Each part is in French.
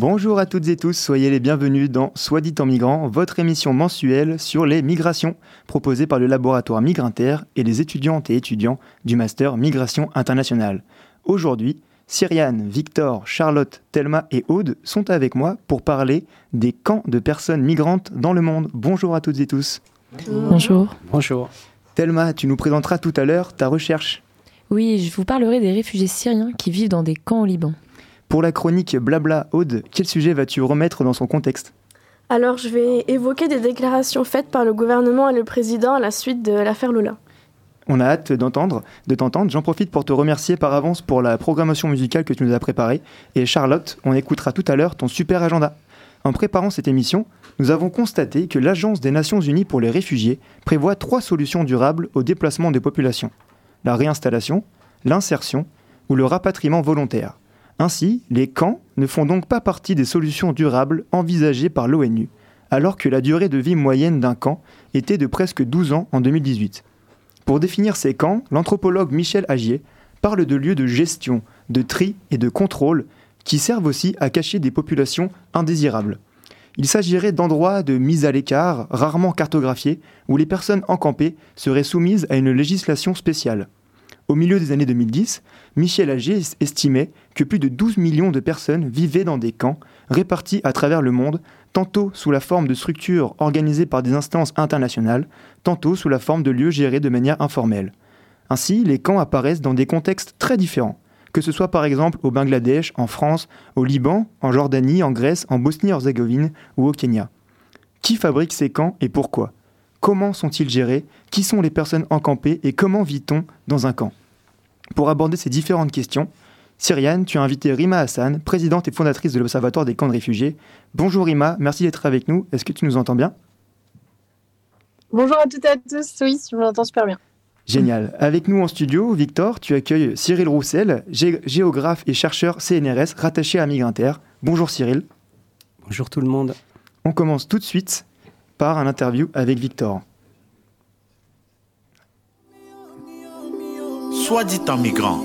Bonjour à toutes et tous, soyez les bienvenus dans Soit dit en migrant, votre émission mensuelle sur les migrations, proposée par le laboratoire Migrinter et les étudiantes et étudiants du master Migration internationale. Aujourd'hui, Cyriane, Victor, Charlotte, Thelma et Aude sont avec moi pour parler des camps de personnes migrantes dans le monde. Bonjour à toutes et tous. Bonjour. Bonjour. Thelma, tu nous présenteras tout à l'heure ta recherche. Oui, je vous parlerai des réfugiés syriens qui vivent dans des camps au Liban. Pour la chronique Blabla Aude, quel sujet vas-tu remettre dans son contexte? Alors, je vais évoquer des déclarations faites par le gouvernement et le président à la suite de l'affaire Lola. On a hâte d'entendre, de t'entendre. J'en profite pour te remercier par avance pour la programmation musicale que tu nous as préparée. Et Charlotte, on écoutera tout à l'heure ton super agenda. En préparant cette émission, nous avons constaté que l'Agence des Nations Unies pour les réfugiés prévoit trois solutions durables au déplacement des populations la réinstallation, l'insertion ou le rapatriement volontaire. Ainsi, les camps ne font donc pas partie des solutions durables envisagées par l'ONU, alors que la durée de vie moyenne d'un camp était de presque 12 ans en 2018. Pour définir ces camps, l'anthropologue Michel Agier parle de lieux de gestion, de tri et de contrôle qui servent aussi à cacher des populations indésirables. Il s'agirait d'endroits de mise à l'écart, rarement cartographiés, où les personnes encampées seraient soumises à une législation spéciale. Au milieu des années 2010, Michel Agier estimait que plus de 12 millions de personnes vivaient dans des camps répartis à travers le monde, tantôt sous la forme de structures organisées par des instances internationales, tantôt sous la forme de lieux gérés de manière informelle. Ainsi, les camps apparaissent dans des contextes très différents, que ce soit par exemple au Bangladesh, en France, au Liban, en Jordanie, en Grèce, en Bosnie-Herzégovine ou au Kenya. Qui fabrique ces camps et pourquoi? Comment sont-ils gérés? Qui sont les personnes encampées et comment vit-on dans un camp? Pour aborder ces différentes questions, Cyriane, tu as invité Rima Hassan, présidente et fondatrice de l'Observatoire des camps de réfugiés. Bonjour Rima, merci d'être avec nous. Est-ce que tu nous entends bien? Bonjour à toutes et à tous, oui, je m'entends super bien. Génial. Avec nous en studio, Victor, tu accueilles Cyril Roussel, géographe et chercheur CNRS rattaché à Migrinter. Bonjour Cyril. Bonjour tout le monde. On commence tout de suite par un interview avec Victor. Soit dit en migrant.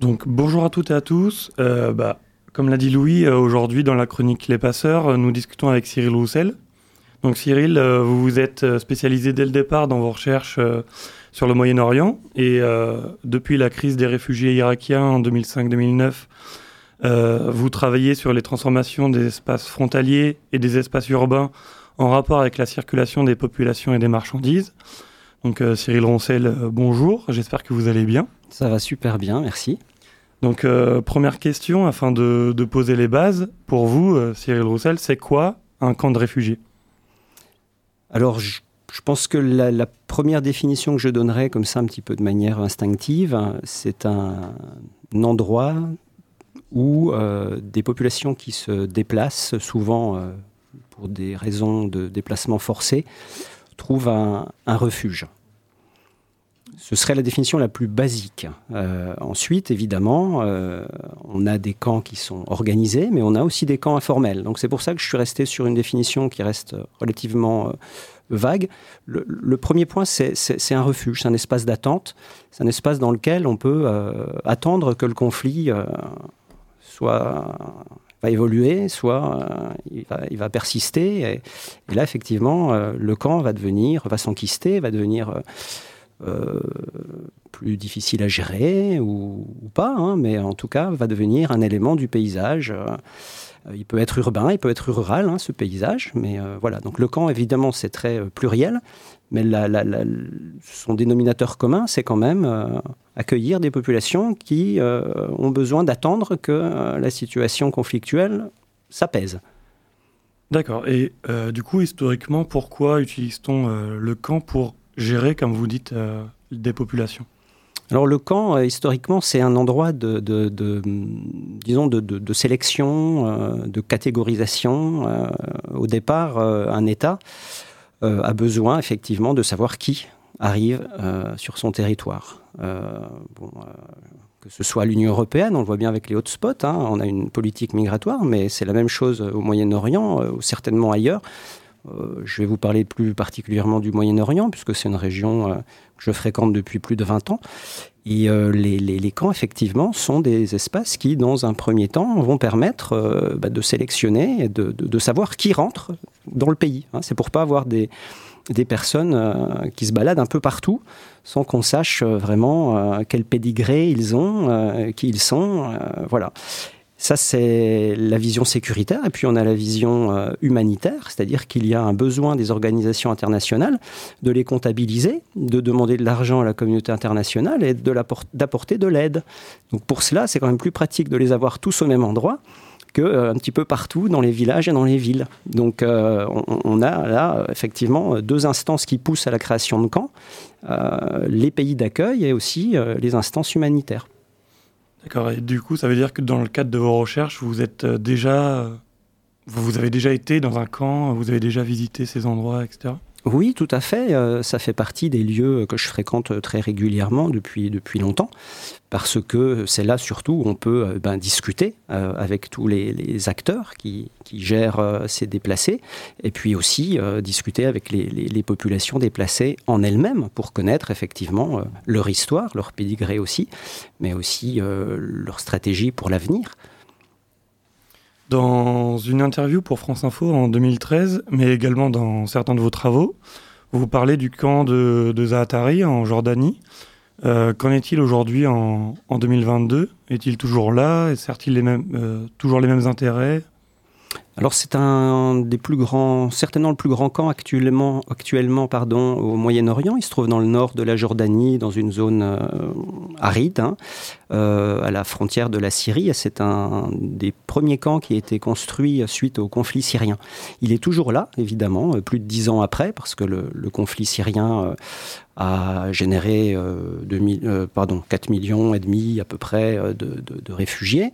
Donc bonjour à toutes et à tous. Euh, bah, comme l'a dit Louis, euh, aujourd'hui dans la chronique Les Passeurs, euh, nous discutons avec Cyril Roussel. Donc Cyril, vous vous êtes spécialisé dès le départ dans vos recherches sur le Moyen-Orient et depuis la crise des réfugiés irakiens en 2005-2009, vous travaillez sur les transformations des espaces frontaliers et des espaces urbains en rapport avec la circulation des populations et des marchandises. Donc Cyril Roussel, bonjour, j'espère que vous allez bien. Ça va super bien, merci. Donc, euh, première question, afin de, poser les bases, pour vous, euh, Cyril Roussel, c'est quoi un camp de réfugiés? Alors, je, pense que la, première définition que je donnerais, comme ça, un petit peu de manière instinctive, c'est un, endroit où euh, des populations qui se déplacent, souvent pour des raisons de déplacement forcé, trouvent un refuge. Ce serait la définition la plus basique. Euh, ensuite, évidemment, euh, on a des camps qui sont organisés, mais on a aussi des camps informels. Donc c'est pour ça que je suis resté sur une définition qui reste relativement euh, vague. Le, premier point, c'est un refuge, c'est un espace d'attente, c'est un espace dans lequel on peut attendre que le conflit soit va évoluer, soit il, va, persister. Et, là, effectivement, le camp va devenir, va s'enquister, va devenir euh, plus difficile à gérer ou, pas, hein, mais en tout cas va devenir un élément du paysage. Euh, il peut être urbain, il peut être rural, hein, ce paysage, mais euh, voilà. Donc le camp, évidemment, c'est très pluriel, mais son dénominateur commun, c'est quand même accueillir des populations qui ont besoin d'attendre que la situation conflictuelle s'apaise. D'accord. Et du coup, historiquement, pourquoi utilise-t-on le camp pour gérer, comme vous dites, des populations? Alors le camp, historiquement, c'est un endroit de, sélection, de catégorisation. au départ, un État a besoin effectivement de savoir qui arrive sur son territoire. Que ce soit l'Union européenne, on le voit bien avec les hotspots, hein, on a une politique migratoire, mais c'est la même chose au Moyen-Orient, euh, ou certainement ailleurs. Euh, je vais vous parler plus particulièrement du Moyen-Orient, puisque c'est une région euh, que je fréquente depuis plus de 20 ans. Et les, camps, effectivement, sont des espaces qui, dans un premier temps, vont permettre bah, de sélectionner et de, savoir qui rentre dans le pays. Hein. C'est pour pas avoir des, des personnes euh, qui se baladent un peu partout sans qu'on sache euh, vraiment euh, quel pédigré ils ont, qui ils sont. voilà. Ça, c'est la vision sécuritaire. Et puis, on a la vision humanitaire, c'est-à-dire qu'il y a un besoin des organisations internationales de les comptabiliser, de demander de l'argent à la communauté internationale et d'apporter de l'aide. Donc, pour cela, c'est quand même plus pratique de les avoir tous au même endroit que euh, un petit peu partout dans les villages et dans les villes. Donc euh, on, a là effectivement deux instances qui poussent à la création de camps, euh, les pays d'accueil et aussi les instances humanitaires. D'accord. Et du coup, ça veut dire que dans le cadre de vos recherches, vous êtes déjà, vous avez déjà été dans un camp, vous avez déjà visité ces endroits, etc. Oui, tout à fait. Euh, ça fait partie des lieux que je fréquente très régulièrement depuis, longtemps, parce que c'est là surtout où on peut euh, ben, discuter euh, avec tous les, acteurs qui, gèrent ces déplacés, et puis aussi discuter avec les, populations déplacées en elles-mêmes pour connaître effectivement leur histoire, leur pédigré aussi, mais aussi leur stratégie pour l'avenir. Dans une interview pour France Info en 2013, mais également dans certains de vos travaux, vous parlez du camp de, Zaatari en Jordanie. Euh, qu'en est-il aujourd'hui en, 2022 Est-il toujours là? Sert-il euh, toujours les mêmes intérêts? Alors c'est un des plus grands, certainement le plus grand camp actuellement, actuellement pardon, au Moyen-Orient. Il se trouve dans le nord de la Jordanie, dans une zone euh, aride, hein, euh, à la frontière de la Syrie. C'est un des premiers camps qui a été construit suite au conflit syrien. Il est toujours là, évidemment, plus de dix ans après, parce que le, conflit syrien euh, a généré euh, euh, pardon, 4 millions et demi à peu près euh, de, réfugiés.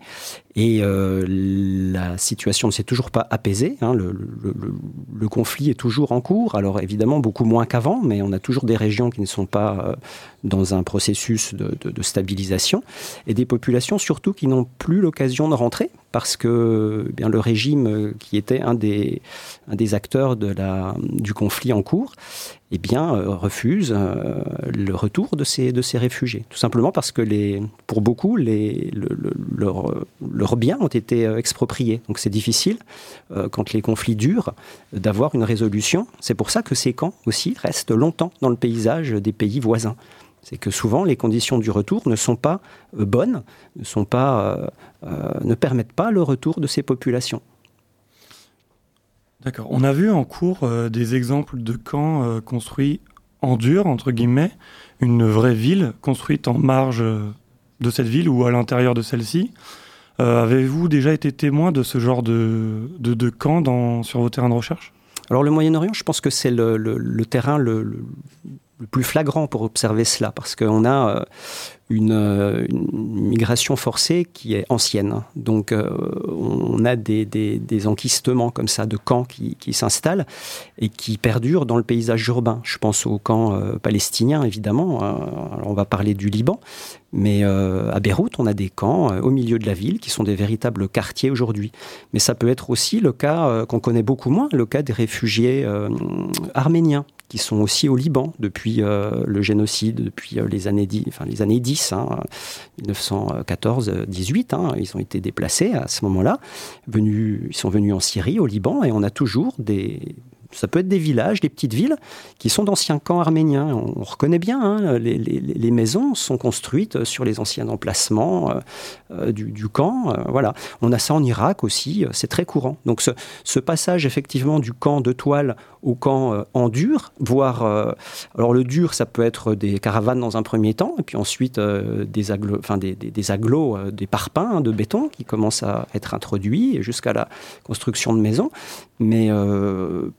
Et la situation ne s'est toujours pas apaisée. Hein. Le, conflit est toujours en cours. Alors évidemment beaucoup moins qu'avant, mais on a toujours des régions qui ne sont pas dans un processus de, stabilisation et des populations surtout qui n'ont plus l'occasion de rentrer parce que eh bien, le régime qui était un des, acteurs du conflit en cours eh euh, refuse euh, le retour de ces, réfugiés. Tout simplement parce que pour beaucoup, leurs biens ont été euh, expropriés. Donc c'est difficile, quand les conflits durent, d'avoir une résolution. C'est pour ça que ces camps aussi restent longtemps dans le paysage des pays voisins. C'est que souvent les conditions du retour ne sont pas bonnes, ne, sont pas, ne permettent pas le retour de ces populations. D'accord. On a vu en cours euh, des exemples de camps euh, construits en dur, entre guillemets, une vraie ville construite en marge euh, de cette ville ou à l'intérieur de celle-ci. Avez-vous déjà été témoin de ce genre de, de, camp dans, sur vos terrains de recherche? Alors le Moyen-Orient, je pense que c'est le, le, terrain le, le plus flagrant pour observer cela, parce qu'on a euh, une, migration forcée qui est ancienne. Donc euh, on a des, des, enquistements comme ça de camps qui, s'installent et qui perdurent dans le paysage urbain. Je pense aux camps euh, palestiniens, évidemment. Alors on va parler du Liban, mais à Beyrouth, on a des camps au milieu de la ville qui sont des véritables quartiers aujourd'hui. Mais ça peut être aussi le cas qu'on connaît beaucoup moins, le cas des réfugiés arméniens qui sont aussi au Liban depuis euh, le génocide, depuis euh, les, années 10, enfin, les années 10, 1914-18. Hein, ils ont été déplacés à ce moment-là. Ils sont venus en Syrie, au Liban, et on a toujours des, ça peut être des villages, des petites villes qui sont d'anciens camps arméniens. On, reconnaît bien, hein, les, maisons sont construites sur les anciens emplacements euh, euh, du, camp. Euh, voilà. On a ça en Irak aussi, c'est très courant. Donc ce, passage effectivement du camp de toile au camp en dur, voire alors le dur, ça peut être des caravanes dans un premier temps, et puis ensuite des, aglo, enfin, des, des, des agglos, des parpaings de béton qui commencent à être introduits jusqu'à la construction de maisons. Mais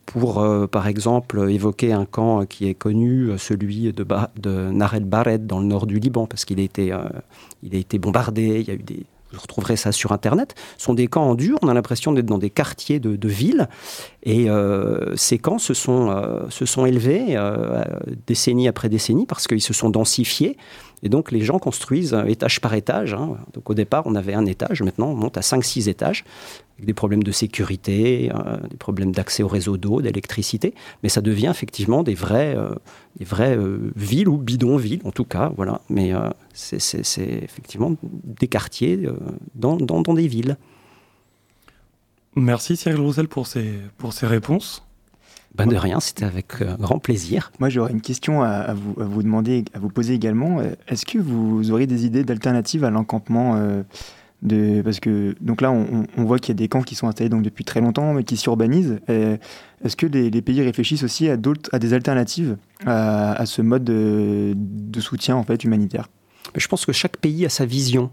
pour pour, par exemple, évoquer un camp qui est connu, celui de, de Nared Bared, dans le nord du Liban, parce qu'il a, été, il a été bombardé, il y a eu des, vous retrouverez ça sur Internet, sont des camps en dur. On a l'impression d'être dans des quartiers de, de villes. Et euh, ces camps se sont, euh, élevés euh, décennie après décennie parce qu'ils se sont densifiés. Et donc les gens construisent étage par étage. Hein. Donc au départ, on avait un étage, maintenant on monte à 5-6 étages, avec des problèmes de sécurité, euh, des problèmes d'accès au réseau d'eau, d'électricité. Mais ça devient effectivement des vraies, euh, des vraies euh, villes ou bidonvilles, en tout cas. Voilà. Mais c'est effectivement des quartiers dans, dans, dans, des villes. Merci Cyril Roussel pour ces, pour ces réponses. Ben de rien, c'était avec euh, grand plaisir. Moi, j'aurais une question à, vous, à, vous, demander, à vous poser également. Euh, est-ce que vous auriez des idées d'alternatives à l'encampement euh, de... Parce que donc là, on, on voit qu'il y a des camps qui sont installés donc depuis très longtemps, mais qui s'urbanisent. Est-ce que les, les, pays réfléchissent aussi à, à des alternatives à, à ce mode de, de, soutien en fait humanitaire? Je pense que chaque pays a sa vision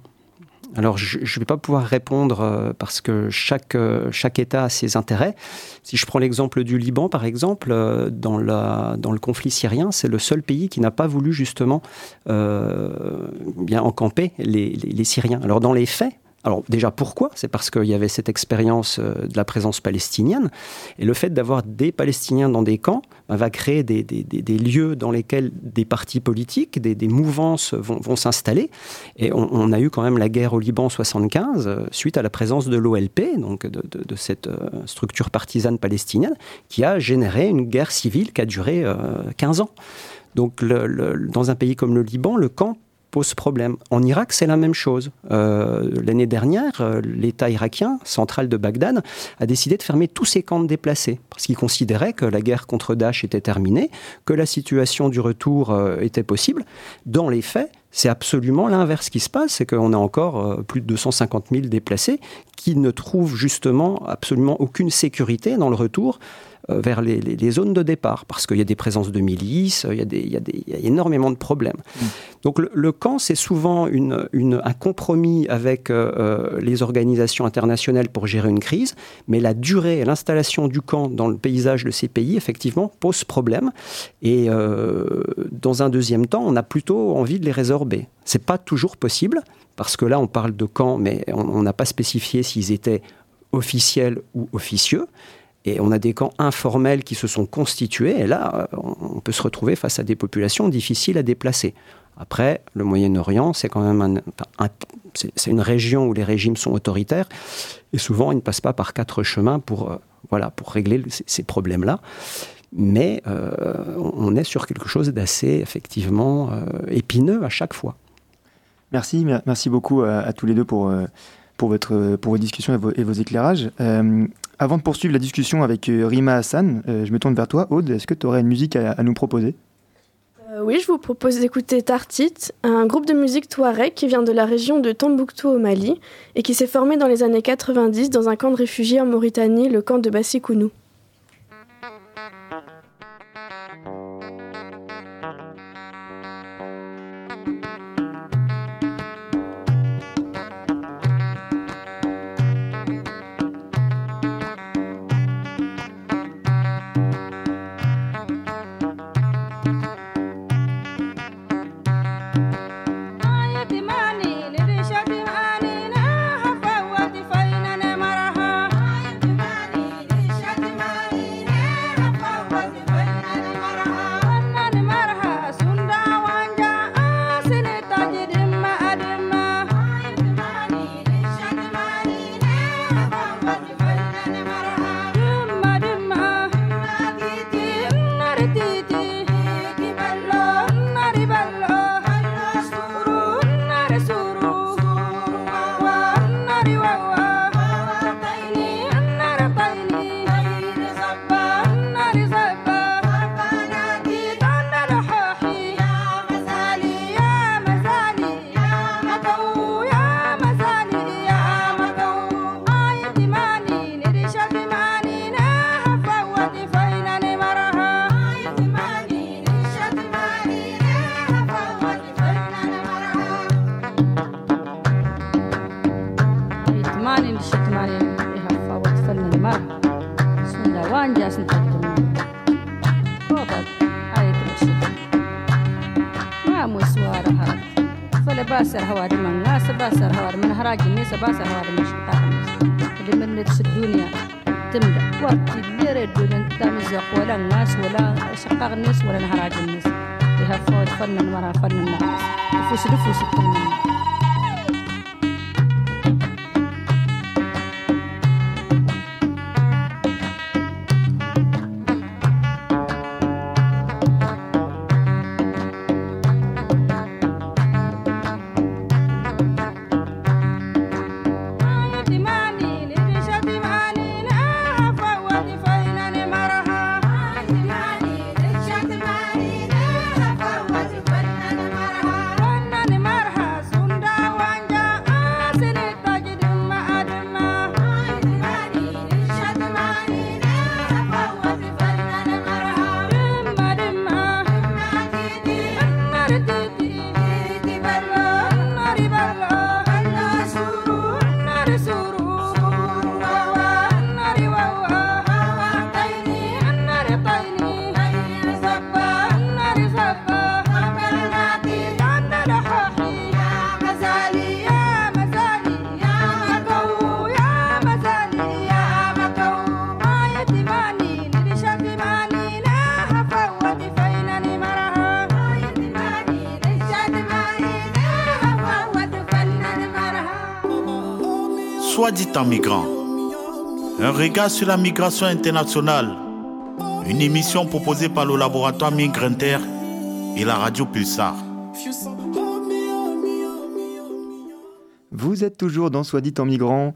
alors, je ne vais pas pouvoir répondre euh, parce que chaque, euh, chaque État a ses intérêts. Si je prends l'exemple du Liban, par exemple, euh, dans, la, dans le conflit syrien, c'est le seul pays qui n'a pas voulu justement bien encamper les, les, les Syriens. Alors, dans les faits, alors déjà pourquoi? C'est parce qu'il y avait cette expérience euh, de la présence palestinienne et le fait d'avoir des Palestiniens dans des camps bah, va créer des, lieux dans lesquels des partis politiques, des, mouvances vont, s'installer. Et on, a eu quand même la guerre au Liban en 75 euh, suite à la présence de l'OLP, donc de, cette euh, structure partisane palestinienne, qui a généré une guerre civile qui a duré euh, 15 ans. Donc dans un pays comme le Liban, le camp pose problème. En Irak, c'est la même chose. Euh, L'année dernière, euh, l'État irakien, central de Bagdad, a décidé de fermer tous ses camps de déplacés, parce qu'il considérait que la guerre contre Daesh était terminée, que la situation du retour euh, était possible. Dans les faits, c'est absolument l'inverse qui se passe, c'est qu'on a encore plus de 250 000 déplacés qui ne trouvent justement absolument aucune sécurité dans le retour vers les, les, les, zones de départ, parce qu'il y a des présences de milices, il y a, des, il y a, des, il y a énormément de problèmes. Mmh. Donc le, le camp, c'est souvent une, une, un compromis avec euh, euh, les organisations internationales pour gérer une crise, mais la durée et l'installation du camp dans le paysage de ces pays, effectivement, pose problème. Et euh, dans un deuxième temps, on a plutôt envie de les résorber. C'est pas toujours possible, parce que là, on parle de camps, mais on n'a pas spécifié s'ils étaient officiels ou officieux. Et on a des camps informels qui se sont constitués, et là, on peut se retrouver face à des populations difficiles à déplacer. Après, le Moyen-Orient, c'est quand même c'est une région où les régimes sont autoritaires, et souvent, ils ne passent pas par quatre chemins pour, euh, voilà, pour régler ces problèmes-là. Mais euh, on est sur quelque chose d'assez, effectivement, euh, épineux à chaque fois. Merci, merci beaucoup à, tous les deux pour, euh, pour, votre, pour vos discussions et vos, éclairages. Euh, avant de poursuivre la discussion avec euh, Rima Hassan, euh, je me tourne vers toi, Aude. Est-ce que tu aurais une musique à, nous proposer? Oui, je vous propose d'écouter Tartit, un groupe de musique touareg qui vient de la région de Tombouctou au Mali et qui s'est formé dans les années 90 dans un camp de réfugiés en Mauritanie, le camp de Bassikounou. تباسا هذا مش اللي من نفس الدنيا تملأ. وقت اللي الدنيا تمزق ولا الناس ولا شقاق الناس ولا نهراج الناس. فيها يهفوا فن مرة فن الناس. فوس الفوس التمنى dit en migrant. Un regard sur la migration internationale. Une émission proposée par le laboratoire Migrinter et la radio Pulsar. Vous êtes toujours dans Soit dit en migrant,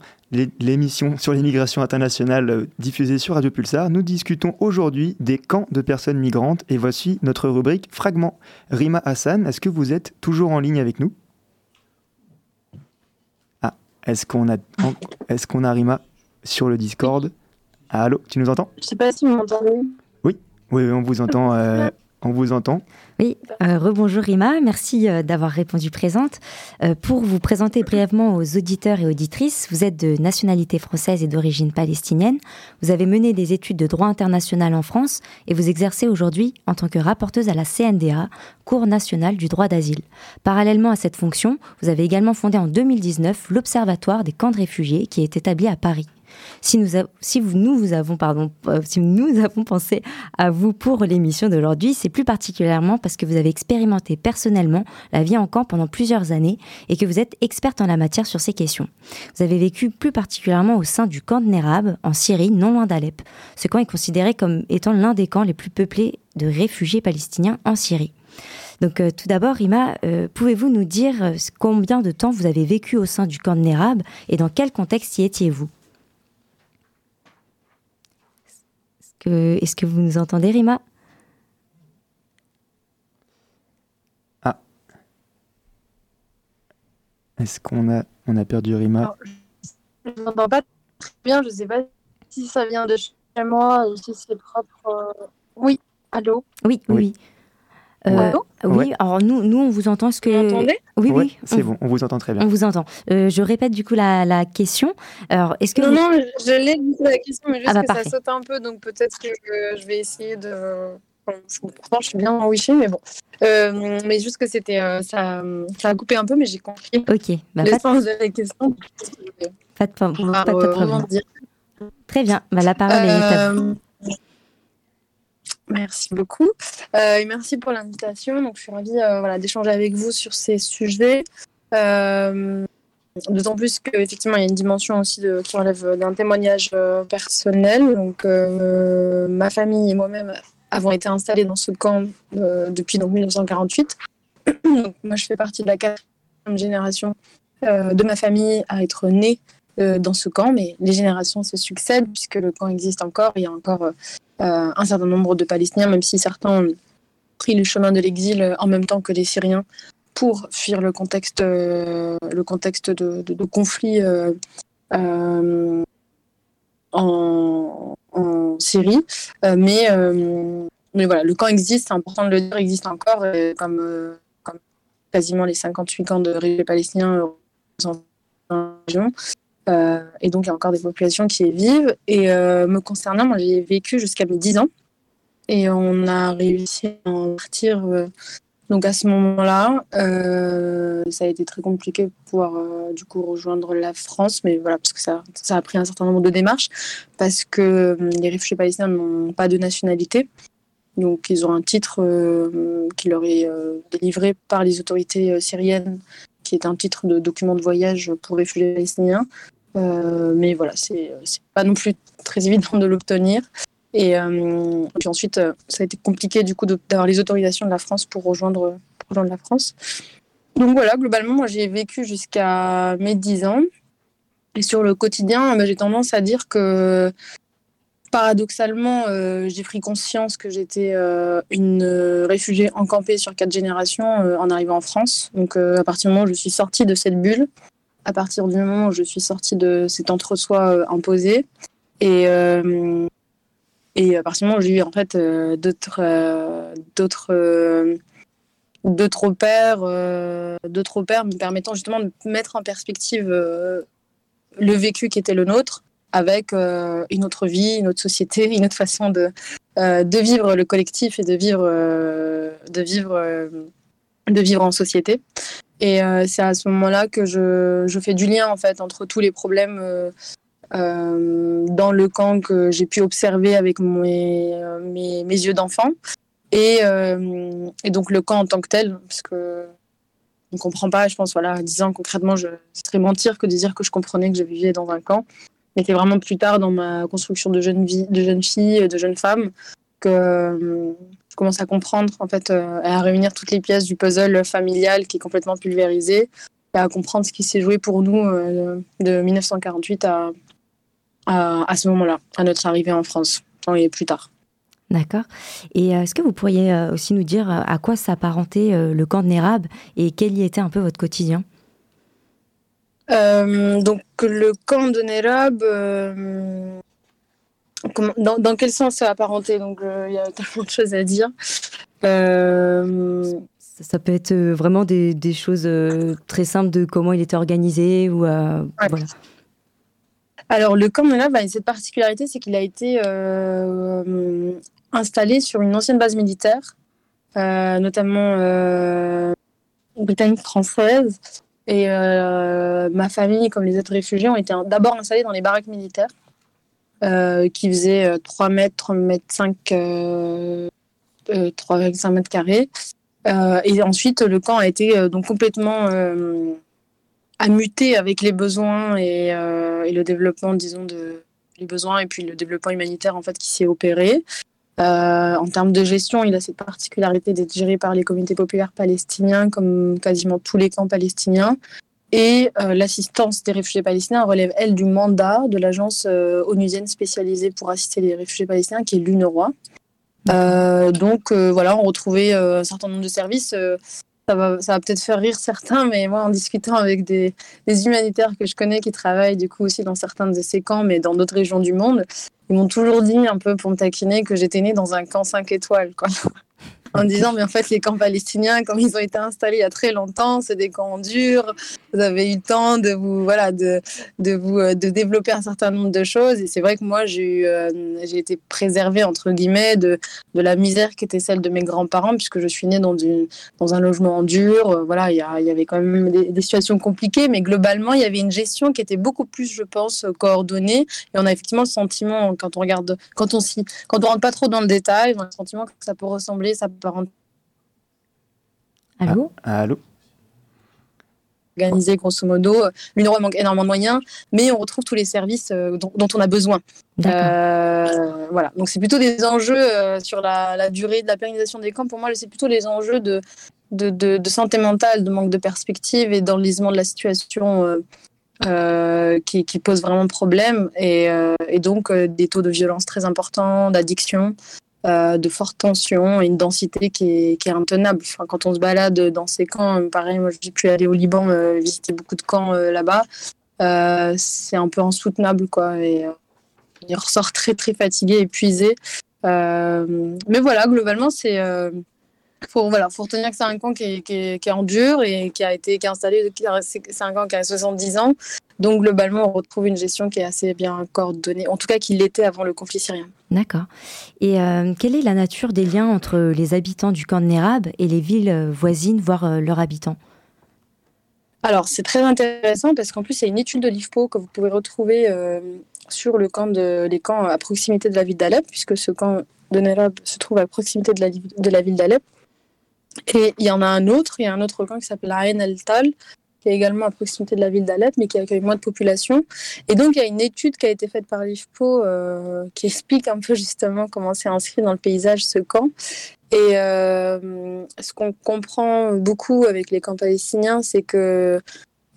l'émission sur l'immigration internationale euh, diffusée sur Radio Pulsar. Nous discutons aujourd'hui des camps de personnes migrantes et voici notre rubrique Fragment. Rima Hassan, est-ce que vous êtes toujours en ligne avec nous? Est-ce qu'on a, est qu'on a Rima sur le Discord? Allô, tu nous entends? Je sais pas si vous m'entendez. Oui, oui, on vous entend. Euh, on vous entend. Oui, euh, rebonjour Rima, merci euh, d'avoir répondu présente. Euh, pour vous présenter brièvement aux auditeurs et auditrices, vous êtes de nationalité française et d'origine palestinienne. Vous avez mené des études de droit international en France et vous exercez aujourd'hui en tant que rapporteuse à la CNDA, Cour nationale du droit d'asile. Parallèlement à cette fonction, vous avez également fondé en 2019 l'Observatoire des camps de réfugiés qui est établi à Paris. Si nous, si nous vous avons, pardon, euh, si nous avons pensé à vous pour l'émission d'aujourd'hui, c'est plus particulièrement parce que vous avez expérimenté personnellement la vie en camp pendant plusieurs années et que vous êtes experte en la matière sur ces questions. Vous avez vécu plus particulièrement au sein du camp de Nerab, en Syrie, non loin d'Alep. Ce camp est considéré comme étant l'un des camps les plus peuplés de réfugiés palestiniens en Syrie. Donc euh, tout d'abord, Rima, euh, pouvez-vous nous dire combien de temps vous avez vécu au sein du camp de Nerab et dans quel contexte y étiez-vous? Est-ce que vous nous entendez, Rima? Ah. Est-ce qu'on a, on a perdu Rima? Je ne m'entends pas très bien, je ne sais pas si ça vient de chez moi ou si c'est propre. Oui, allô? Oui, oui. oui. Euh, oui, alors nous, nous, on vous entend. ce que... Vous m'entendez? Oui, oui. C'est bon, on vous entend très bien. On vous entend. Euh, je répète du coup la, la question. Alors, est-ce que non, vous... non, je l'ai dit la question, mais juste Ah bah, que parfait. ça saute un peu, donc peut-être que euh, je vais essayer de. Pourtant, je suis bien en Wi-Fi, mais bon. Euh, mais juste que c'était, euh, ça, ça a coupé un peu, mais j'ai compris Ok, bah, pas, de, l'essence de la question. pas, de, pas, de problème. Très bien, bah, la parole est à vous. Merci beaucoup. Euh, et merci pour l'invitation. Donc, je suis ravie euh, voilà, d'échanger avec vous sur ces sujets. Euh, D'autant plus qu'effectivement, il y a une dimension aussi qui relève d'un témoignage personnel. Donc, ma famille et moi-même avons été installés dans ce camp depuis donc, 1948. donc, moi, je fais partie de la quatrième génération de ma famille à être née euh, dans ce camp, mais les générations se succèdent puisque le camp existe encore. Il y a encore euh, un certain nombre de Palestiniens, même si certains ont pris le chemin de l'exil euh, en même temps que les Syriens pour fuir le contexte, le contexte de, conflit en, en Syrie. Mais, mais voilà, le camp existe, c'est important de le dire, existe encore, comme, quasiment les 58 camps de euh, dans la région. Euh, et donc, il y a encore des populations qui y vivent. Et euh, me concernant, moi, j'ai vécu jusqu'à mes 10 ans. Et on a réussi à en partir euh, Donc à ce moment-là, ça a été très compliqué pour pouvoir du coup rejoindre la France, mais voilà, parce que ça, ça a pris un certain nombre de démarches, parce que les réfugiés palestiniens n'ont pas de nationalité. Donc ils ont un titre qui leur est délivré par les autorités syriennes, qui est un titre de document de voyage pour réfugiés palestiniens. Mais voilà, c'est pas non plus très évident de l'obtenir. Et euh, puis ensuite, euh, ça a été compliqué du coup d'avoir les autorisations de la France pour rejoindre, rejoindre la France. Donc voilà, globalement, moi j'ai vécu jusqu'à mes 10 ans. Et sur le quotidien, bah, j'ai tendance à dire que paradoxalement, euh, j'ai pris conscience que j'étais une réfugiée encampée sur quatre générations en arrivant en France. Donc à partir du moment où je suis sortie de cette bulle, à partir du moment où je suis sortie de cet entre-soi imposé, et, et à partir du moment où j'ai eu en fait euh, d'autres euh, d'autres euh, d'autres repères, d'autres repères me permettant justement de mettre en perspective le vécu qui était le nôtre avec une autre vie, une autre société, une autre façon de, de vivre le collectif et de vivre, de vivre, de vivre en société. Et c'est à ce moment-là que je, fais du lien en fait entre tous les problèmes euh, dans le camp que j'ai pu observer avec mes, yeux d'enfant. Et, euh, donc le camp en tant que tel, parce que on comprend pas, je pense, voilà, disant concrètement, je serais mentir que de dire que je comprenais que je vivais dans un camp. Mais c'est vraiment plus tard dans ma construction de jeune, vie, de jeune fille, de jeune femme, que euh, je commence à comprendre, en fait, à réunir toutes les pièces du puzzle familial qui est complètement pulvérisé, et à comprendre ce qui s'est joué pour nous de 1948 à, à, ce moment-là, à notre arrivée en France, et plus tard. D'accord. Et euh, est-ce que vous pourriez euh, aussi nous dire euh, à quoi s'apparentait le camp de Nérab et quel y était un peu votre quotidien? Donc le camp de Nérab, dans, quel sens ça apparentait Donc il y a tellement de choses à dire. Ça, peut être vraiment des, choses très simples de comment il était organisé ou voilà. Alors, le camp de bah, cette particularité, c'est qu'il a été euh, installé sur une ancienne base militaire, euh, notamment euh, britannique-française. Et ma famille, comme les autres réfugiés, ont été d'abord installés dans les baraques militaires, qui faisaient 3 mètres, 3 mètres 5, 3,5 mètres carrés. et ensuite, le camp a été donc complètement à muter avec les besoins euh, et, le développement, disons, de besoins et puis le développement humanitaire en fait qui s'est opéré. Euh, en termes de gestion, il a cette particularité d'être géré par les comités populaires palestiniens, comme quasiment tous les camps palestiniens. Et euh, l'assistance des réfugiés palestiniens relève, elle, du mandat de l'agence onusienne spécialisée pour assister les réfugiés palestiniens, qui est l'UNRWA. donc voilà, on retrouvait un certain nombre de services ça va, peut-être faire rire certains, mais moi, en discutant avec des, humanitaires que je connais qui travaillent du coup aussi dans certains de ces camps, mais dans d'autres régions du monde, ils m'ont toujours dit un peu pour me taquiner que j'étais née dans un camp 5 étoiles. En disant mais en fait les camps palestiniens comme ils ont été installés il y a très longtemps c'est des camps durs. Vous avez eu le temps de vous voilà de, de vous euh, de développer un certain nombre de choses. Et c'est vrai que moi j'ai euh, j'ai été préservée entre guillemets de, de la misère qui était celle de mes grands-parents puisque je suis née dans une dans un logement dur. Euh, voilà il y, y avait quand même des, des, situations compliquées mais globalement il y avait une gestion qui était beaucoup plus je pense coordonnée. Et on a effectivement le sentiment quand on regarde quand on s'y quand on rentre pas trop dans le détail on a le sentiment que ça peut ressembler ça Allô ah, Allô organisé grosso modo. L'UNRWA manque énormément de moyens, mais on retrouve tous les services euh, dont, on a besoin. Euh, voilà, donc c'est plutôt des enjeux euh, sur la, durée de la pérennisation des camps. Pour moi, c'est plutôt les enjeux de, de, santé mentale, de manque de perspective et d'enlisement de la situation qui, qui, pose vraiment problème et, et donc des taux de violence très importants, d'addiction. Euh, de fortes tensions et une densité qui est, qui est intenable. Enfin, quand on se balade dans ces camps, pareil, moi j'ai pu aller au Liban euh, visiter beaucoup de camps euh, là-bas, c'est un peu insoutenable quoi. Et il ressort très très fatigué, épuisé. mais voilà, globalement, c'est faut voilà, faut retenir que c'est un camp qui est, qui, est, qui est, en dur et qui a été qui est installé. C'est un camp qui a 70 ans. Donc globalement, on retrouve une gestion qui est assez bien coordonnée. En tout cas, qui l'était avant le conflit syrien. D'accord. Et euh, quelle est la nature des liens entre les habitants du camp de Nérab et les villes voisines, voire euh, leurs habitants? Alors, c'est très intéressant parce qu'en plus, il y a une étude de l'IFPO que vous pouvez retrouver euh, sur le camp de, les camps à proximité de la ville d'Alep, puisque ce camp de Nérab se trouve à proximité de la, de la ville d'Alep. Et il y en a un autre, il y a un autre camp qui s'appelle Ain el-Tal, qui est également à proximité de la ville d'Alep, mais qui accueille moins de population. Et donc, il y a une étude qui a été faite par l'IFPO euh, qui explique un peu justement comment c'est inscrit dans le paysage ce camp. Et euh, ce qu'on comprend beaucoup avec les camps palestiniens, c'est que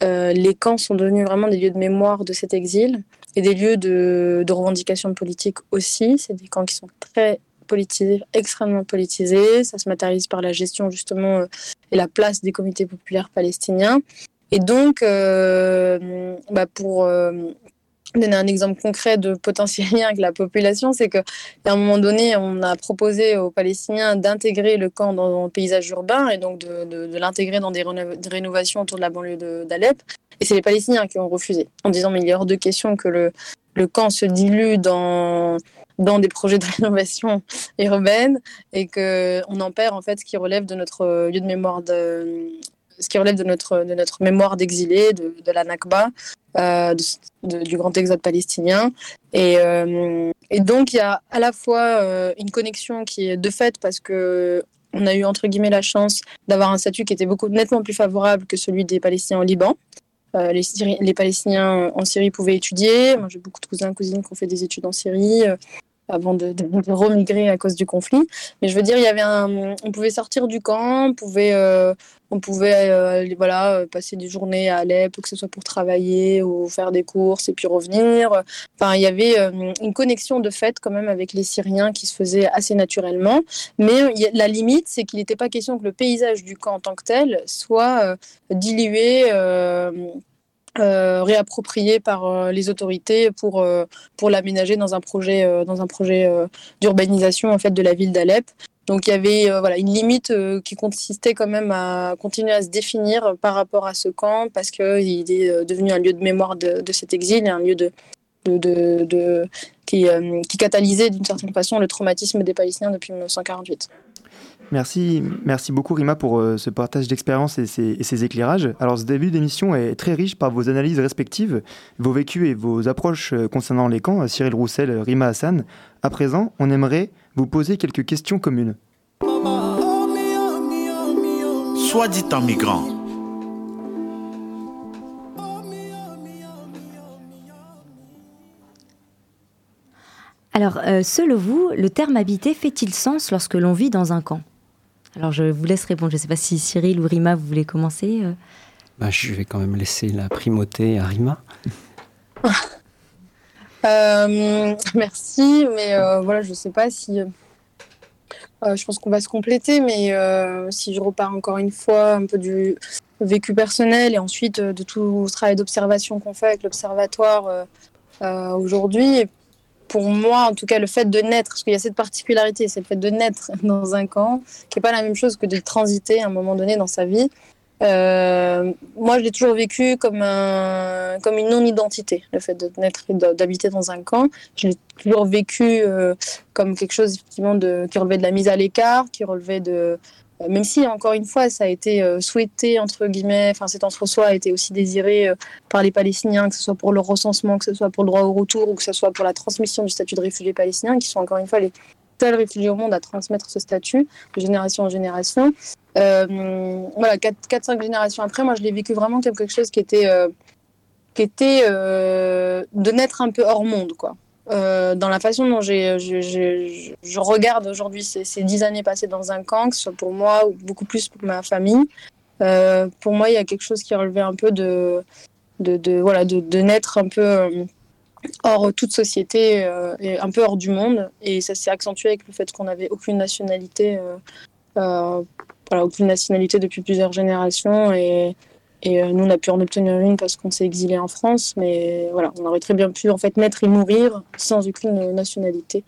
euh, les camps sont devenus vraiment des lieux de mémoire de cet exil et des lieux de, de revendication aussi. C'est des camps qui sont très politisé, extrêmement politisé. Ça se matérialise par la gestion justement euh, et la place des comités populaires palestiniens. Et donc, euh, bah pour euh, donner un exemple concret de potentiel lien avec la population, c'est qu'à un moment donné, on a proposé aux Palestiniens d'intégrer le camp dans, le paysage urbain et donc de, l'intégrer dans des, des, rénovations autour de la banlieue d'Alep. Et c'est les Palestiniens qui ont refusé, en disant mais il est hors de question que le, le camp se dilue dans dans des projets de rénovation urbaine et que on en perd en fait ce qui relève de notre lieu de mémoire de ce qui relève de notre de notre mémoire d'exilés de, la Nakba euh, du grand exode palestinien. Et, euh, et donc il y a à la fois euh, une connexion qui est de fait parce que on a eu entre guillemets la chance d'avoir un statut qui était beaucoup nettement plus favorable que celui des Palestiniens au Liban. Euh, les, les, Palestiniens en Syrie pouvaient étudier. Moi, j'ai beaucoup de cousins, cousines qui ont fait des études en Syrie avant de, remigrer à cause du conflit. Mais je veux dire, il y avait on pouvait sortir du camp, on pouvait, euh, on pouvait euh, voilà, passer des journées à Alep, que ce soit pour travailler ou faire des courses et puis revenir. Enfin, il y avait euh, une connexion de fait quand même avec les Syriens qui se faisait assez naturellement. Mais la limite, c'est qu'il n'était pas question que le paysage du camp en tant que tel soit euh, dilué euh, réapproprié par euh, les autorités pour, euh, pour l'aménager dans un projet, euh, dans un projet euh, d'urbanisation en fait, de la ville d'Alep. Donc il y avait voilà, une limite qui consistait quand même à continuer à se définir par rapport à ce camp parce qu'il est devenu un lieu de mémoire de, de cet exil et un lieu de, de, de, de qui, qui catalysait d'une certaine façon le traumatisme des Palestiniens depuis 1948. Merci, merci beaucoup Rima pour euh, ce partage d'expérience et, et, ces éclairages. Alors ce début d'émission est très riche par vos analyses respectives, vos vécus et vos approches euh, concernant les camps, Cyril Roussel, Rima Hassan. À présent, on aimerait vous poser quelques questions communes. Soit dit en migrant. Alors, euh, selon vous, le terme habité fait-il sens lorsque l'on vit dans un camp? Alors je vous laisse répondre. Je ne sais pas si Cyril ou Rima, vous voulez commencer. Euh. Bah, je vais quand même laisser la primauté à Rima. euh, merci, mais euh, voilà, je ne sais pas si. Euh, je pense qu'on va se compléter, mais euh, si je repars encore une fois un peu du vécu personnel et ensuite de tout ce travail d'observation qu'on fait avec l'observatoire aujourd'hui, pour moi, en tout cas, le fait de naître, parce qu'il y a cette particularité, c'est le fait de naître dans un camp, qui n'est pas la même chose que de transiter à un moment donné dans sa vie. Euh, moi, je l'ai toujours vécu comme, un, comme une non-identité, le fait de naître et d'habiter dans un camp. Je l'ai toujours vécu euh, comme quelque chose effectivement de, qui relevait de la mise à l'écart, qui relevait de, même si encore une fois ça a été euh, souhaité entre guillemets, enfin cet entre-soi a été aussi désiré euh, par les Palestiniens, que ce soit pour le recensement, que ce soit pour le droit au retour ou que ce soit pour la transmission du statut de réfugié palestinien, qui sont encore une fois les seuls réfugiés au monde à transmettre ce statut de génération en génération. Euh, voilà, 4-5 générations après, moi je l'ai vécu vraiment comme quelque chose qui était, euh, qui était euh, de naître un peu hors monde, quoi. Euh, dans la façon dont j'ai, je, je, regarde aujourd'hui ces, dix années passées dans un camp, que ce soit pour moi ou beaucoup plus pour ma famille. Euh, pour moi, il y a quelque chose qui relevait un peu de, de, voilà, de, de, naître un peu euh, hors toute société et un peu hors du monde. Et ça s'est accentué avec le fait qu'on n'avait aucune nationalité, voilà, aucune nationalité depuis plusieurs générations et Et nous, on a pu en obtenir une parce qu'on s'est exilé en France, mais voilà, on aurait très bien pu en fait naître et mourir sans aucune nationalité.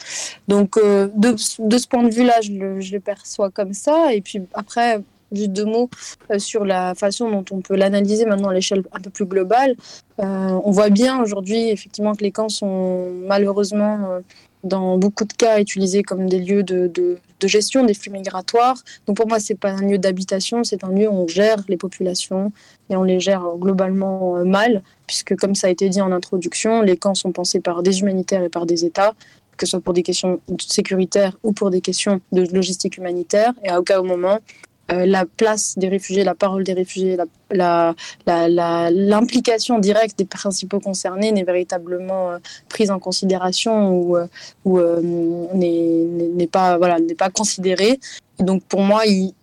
Donc, de, de, ce point de vue-là, je le, perçois comme ça. Et puis après, juste deux mots euh, sur la façon dont on peut l'analyser maintenant à l'échelle un peu plus globale. Euh, on voit bien aujourd'hui effectivement que les camps sont malheureusement euh, dans beaucoup de cas utilisés comme des lieux de, de, gestion des flux migratoires. Donc pour moi, c'est pas un lieu d'habitation, c'est un lieu où on gère les populations et on les gère globalement mal, puisque comme ça a été dit en introduction, les camps sont pensés par des humanitaires et par des États que ce soit pour des questions sécuritaires ou pour des questions de logistique humanitaire. Et à aucun moment, euh, la place des réfugiés, la parole des réfugiés, l'implication la, directe des principaux concernés n'est véritablement euh, prise en considération ou, euh, ou n'est pas voilà n'est pas considérée. donc pour moi, il,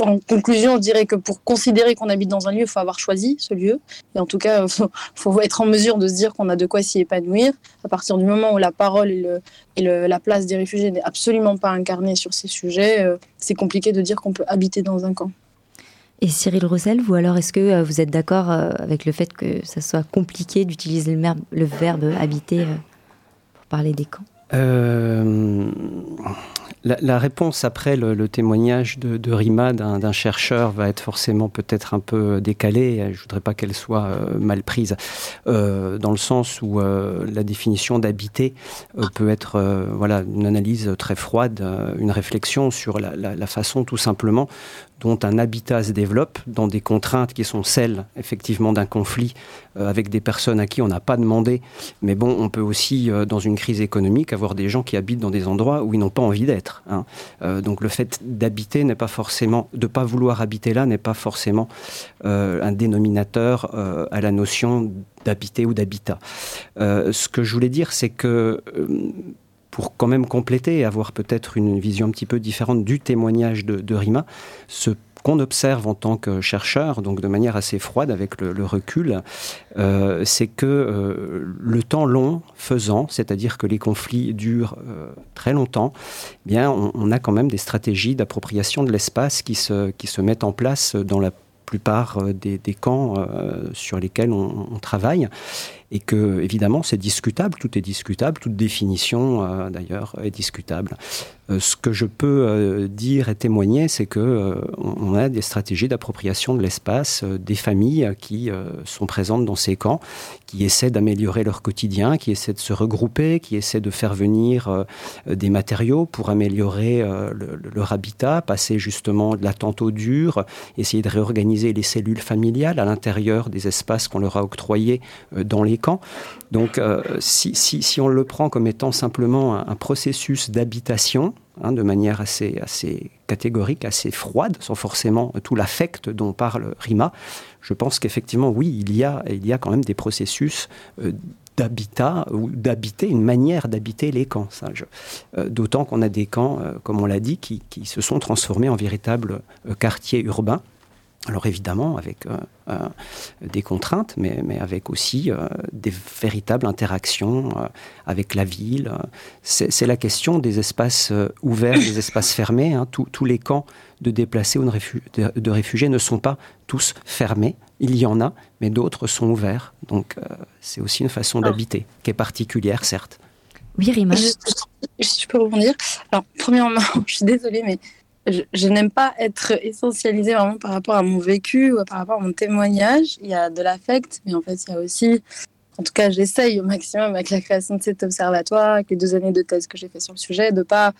en conclusion, je dirais que pour considérer qu'on habite dans un lieu, il faut avoir choisi ce lieu. Et en tout cas, il faut, être en mesure de se dire qu'on a de quoi s'y épanouir. À partir du moment où la parole et, le, et la place des réfugiés n'est absolument pas incarnée sur ces sujets, euh, c'est compliqué de dire qu'on peut habiter dans un camp. Et Cyril Roussel, vous alors, est-ce que euh, vous êtes d'accord euh, avec le fait que ça soit compliqué d'utiliser le, le, verbe habiter pour parler des camps? La, réponse après le, témoignage de, Rima d'un chercheur va être forcément peut-être un peu décalée. Je ne voudrais pas qu'elle soit euh, mal prise, euh, dans le sens où euh, la définition d'habiter peut être voilà, une analyse très froide, une réflexion sur la façon tout simplement dont un habitat se développe dans des contraintes qui sont celles effectivement d'un conflit euh, avec des personnes à qui on n'a pas demandé. Mais bon, on peut aussi, euh, dans une crise économique, avoir des gens qui habitent dans des endroits où ils n'ont pas envie d'être. Hein. Euh, donc le fait d'habiter n'est pas forcément, de pas vouloir habiter là n'est pas forcément un dénominateur à la notion d'habiter ou d'habitat. ce que je voulais dire, c'est que pour quand même compléter et avoir peut-être une vision un petit peu différente du témoignage de, Rima, ce qu'on observe en tant que chercheur, donc de manière assez froide avec le, recul, euh, c'est que euh, le temps long faisant, c'est-à-dire que les conflits durent euh, très longtemps, eh bien on, a quand même des stratégies d'appropriation de l'espace qui se, qui se mettent en place dans la plupart des, camps sur lesquels on travaille et que évidemment c'est discutable, tout est discutable, toute définition euh, d'ailleurs est discutable. Euh, ce que je peux euh, dire et témoigner, c'est que on a des stratégies d'appropriation de l'espace, des familles qui sont présentes dans ces camps, qui essaient d'améliorer leur quotidien, qui essaient de se regrouper, qui essaient de faire venir des matériaux pour améliorer leur habitat, passer justement de la tente au dur, essayer de réorganiser les cellules familiales à l'intérieur des espaces qu'on leur a octroyés dans les donc, euh, si, on le prend comme étant simplement un, processus d'habitation, hein, de manière assez, assez catégorique, assez froide, sans forcément tout l'affect dont parle Rima, je pense qu'effectivement, oui, il y, a, il y a quand même des processus euh, d'habitat ou d'habiter, une manière d'habiter les camps. Euh, d'autant qu'on a des camps, comme on l'a dit, qui, qui, se sont transformés en véritables quartiers urbains alors évidemment, avec euh, euh, des contraintes, mais, mais avec aussi euh, des véritables interactions avec la ville. C'est la question des espaces ouverts, des espaces fermés. Hein. Tous les camps de déplacés ou de, de, réfugiés ne sont pas tous fermés. Il y en a, mais d'autres sont ouverts. Donc c'est aussi une façon d'habiter qui est particulière, certes. Oui, Rima. Je, je peux rebondir. Alors, premièrement, je suis désolée, mais je, n'aime pas être essentialisée vraiment par rapport à mon vécu ou par rapport à mon témoignage. Il y a de l'affect, mais en fait, il y a aussi, en tout cas, j'essaye au maximum avec la création de cet observatoire, avec les deux années de thèse que j'ai fait sur le sujet, de pas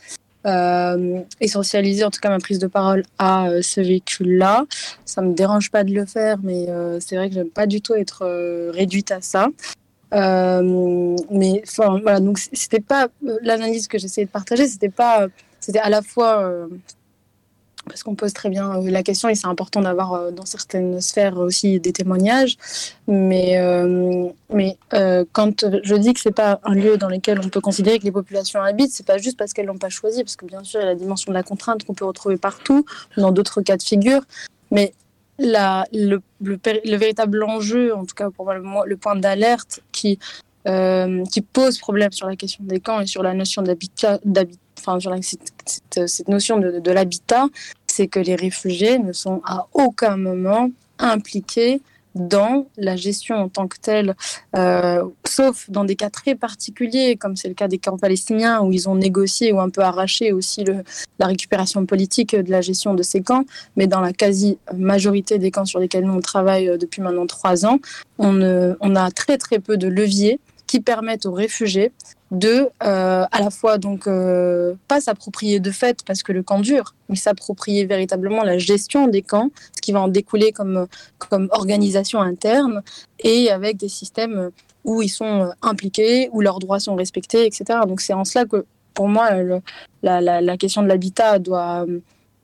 euh, essentialiser en tout cas ma prise de parole à euh, ce vécu-là. Ça me dérange pas de le faire, mais euh, c'est vrai que j'aime pas du tout être réduite à ça. mais voilà, donc c'était pas l'analyse que j'essayais de partager, c'était pas, c'était à la fois parce qu'on pose très bien euh, la question et c'est important d'avoir euh, dans certaines sphères aussi des témoignages. Mais, euh, mais quand je dis que c'est pas un lieu dans lequel on peut considérer que les populations habitent, c'est pas juste parce qu'elles l'ont pas choisi, parce que bien sûr il y a la dimension de la contrainte qu'on peut retrouver partout, dans d'autres cas de figure. Mais la, le, le, véritable enjeu, en tout cas pour moi, le point d'alerte qui, qui pose problème sur la question des camps et sur la notion d'habitat, enfin sur cette, cette, notion de, de l'habitat, c'est que les réfugiés ne sont à aucun moment impliqués dans la gestion en tant que telle, euh, sauf dans des cas très particuliers, comme c'est le cas des camps palestiniens, où ils ont négocié ou un peu arraché aussi la récupération politique de la gestion de ces camps. Mais dans la quasi-majorité des camps sur lesquels nous on euh, depuis maintenant trois ans, on, on a très très peu de leviers qui permettent aux réfugiés de euh, à la fois donc euh, pas s'approprier de fait parce que le camp dure, mais s'approprier véritablement la gestion des camps, ce qui va en découler comme comme organisation interne et avec des systèmes où ils sont impliqués, où leurs droits sont respectés, etc. Donc c'est en cela que pour moi la, la, la, question de l'habitat doit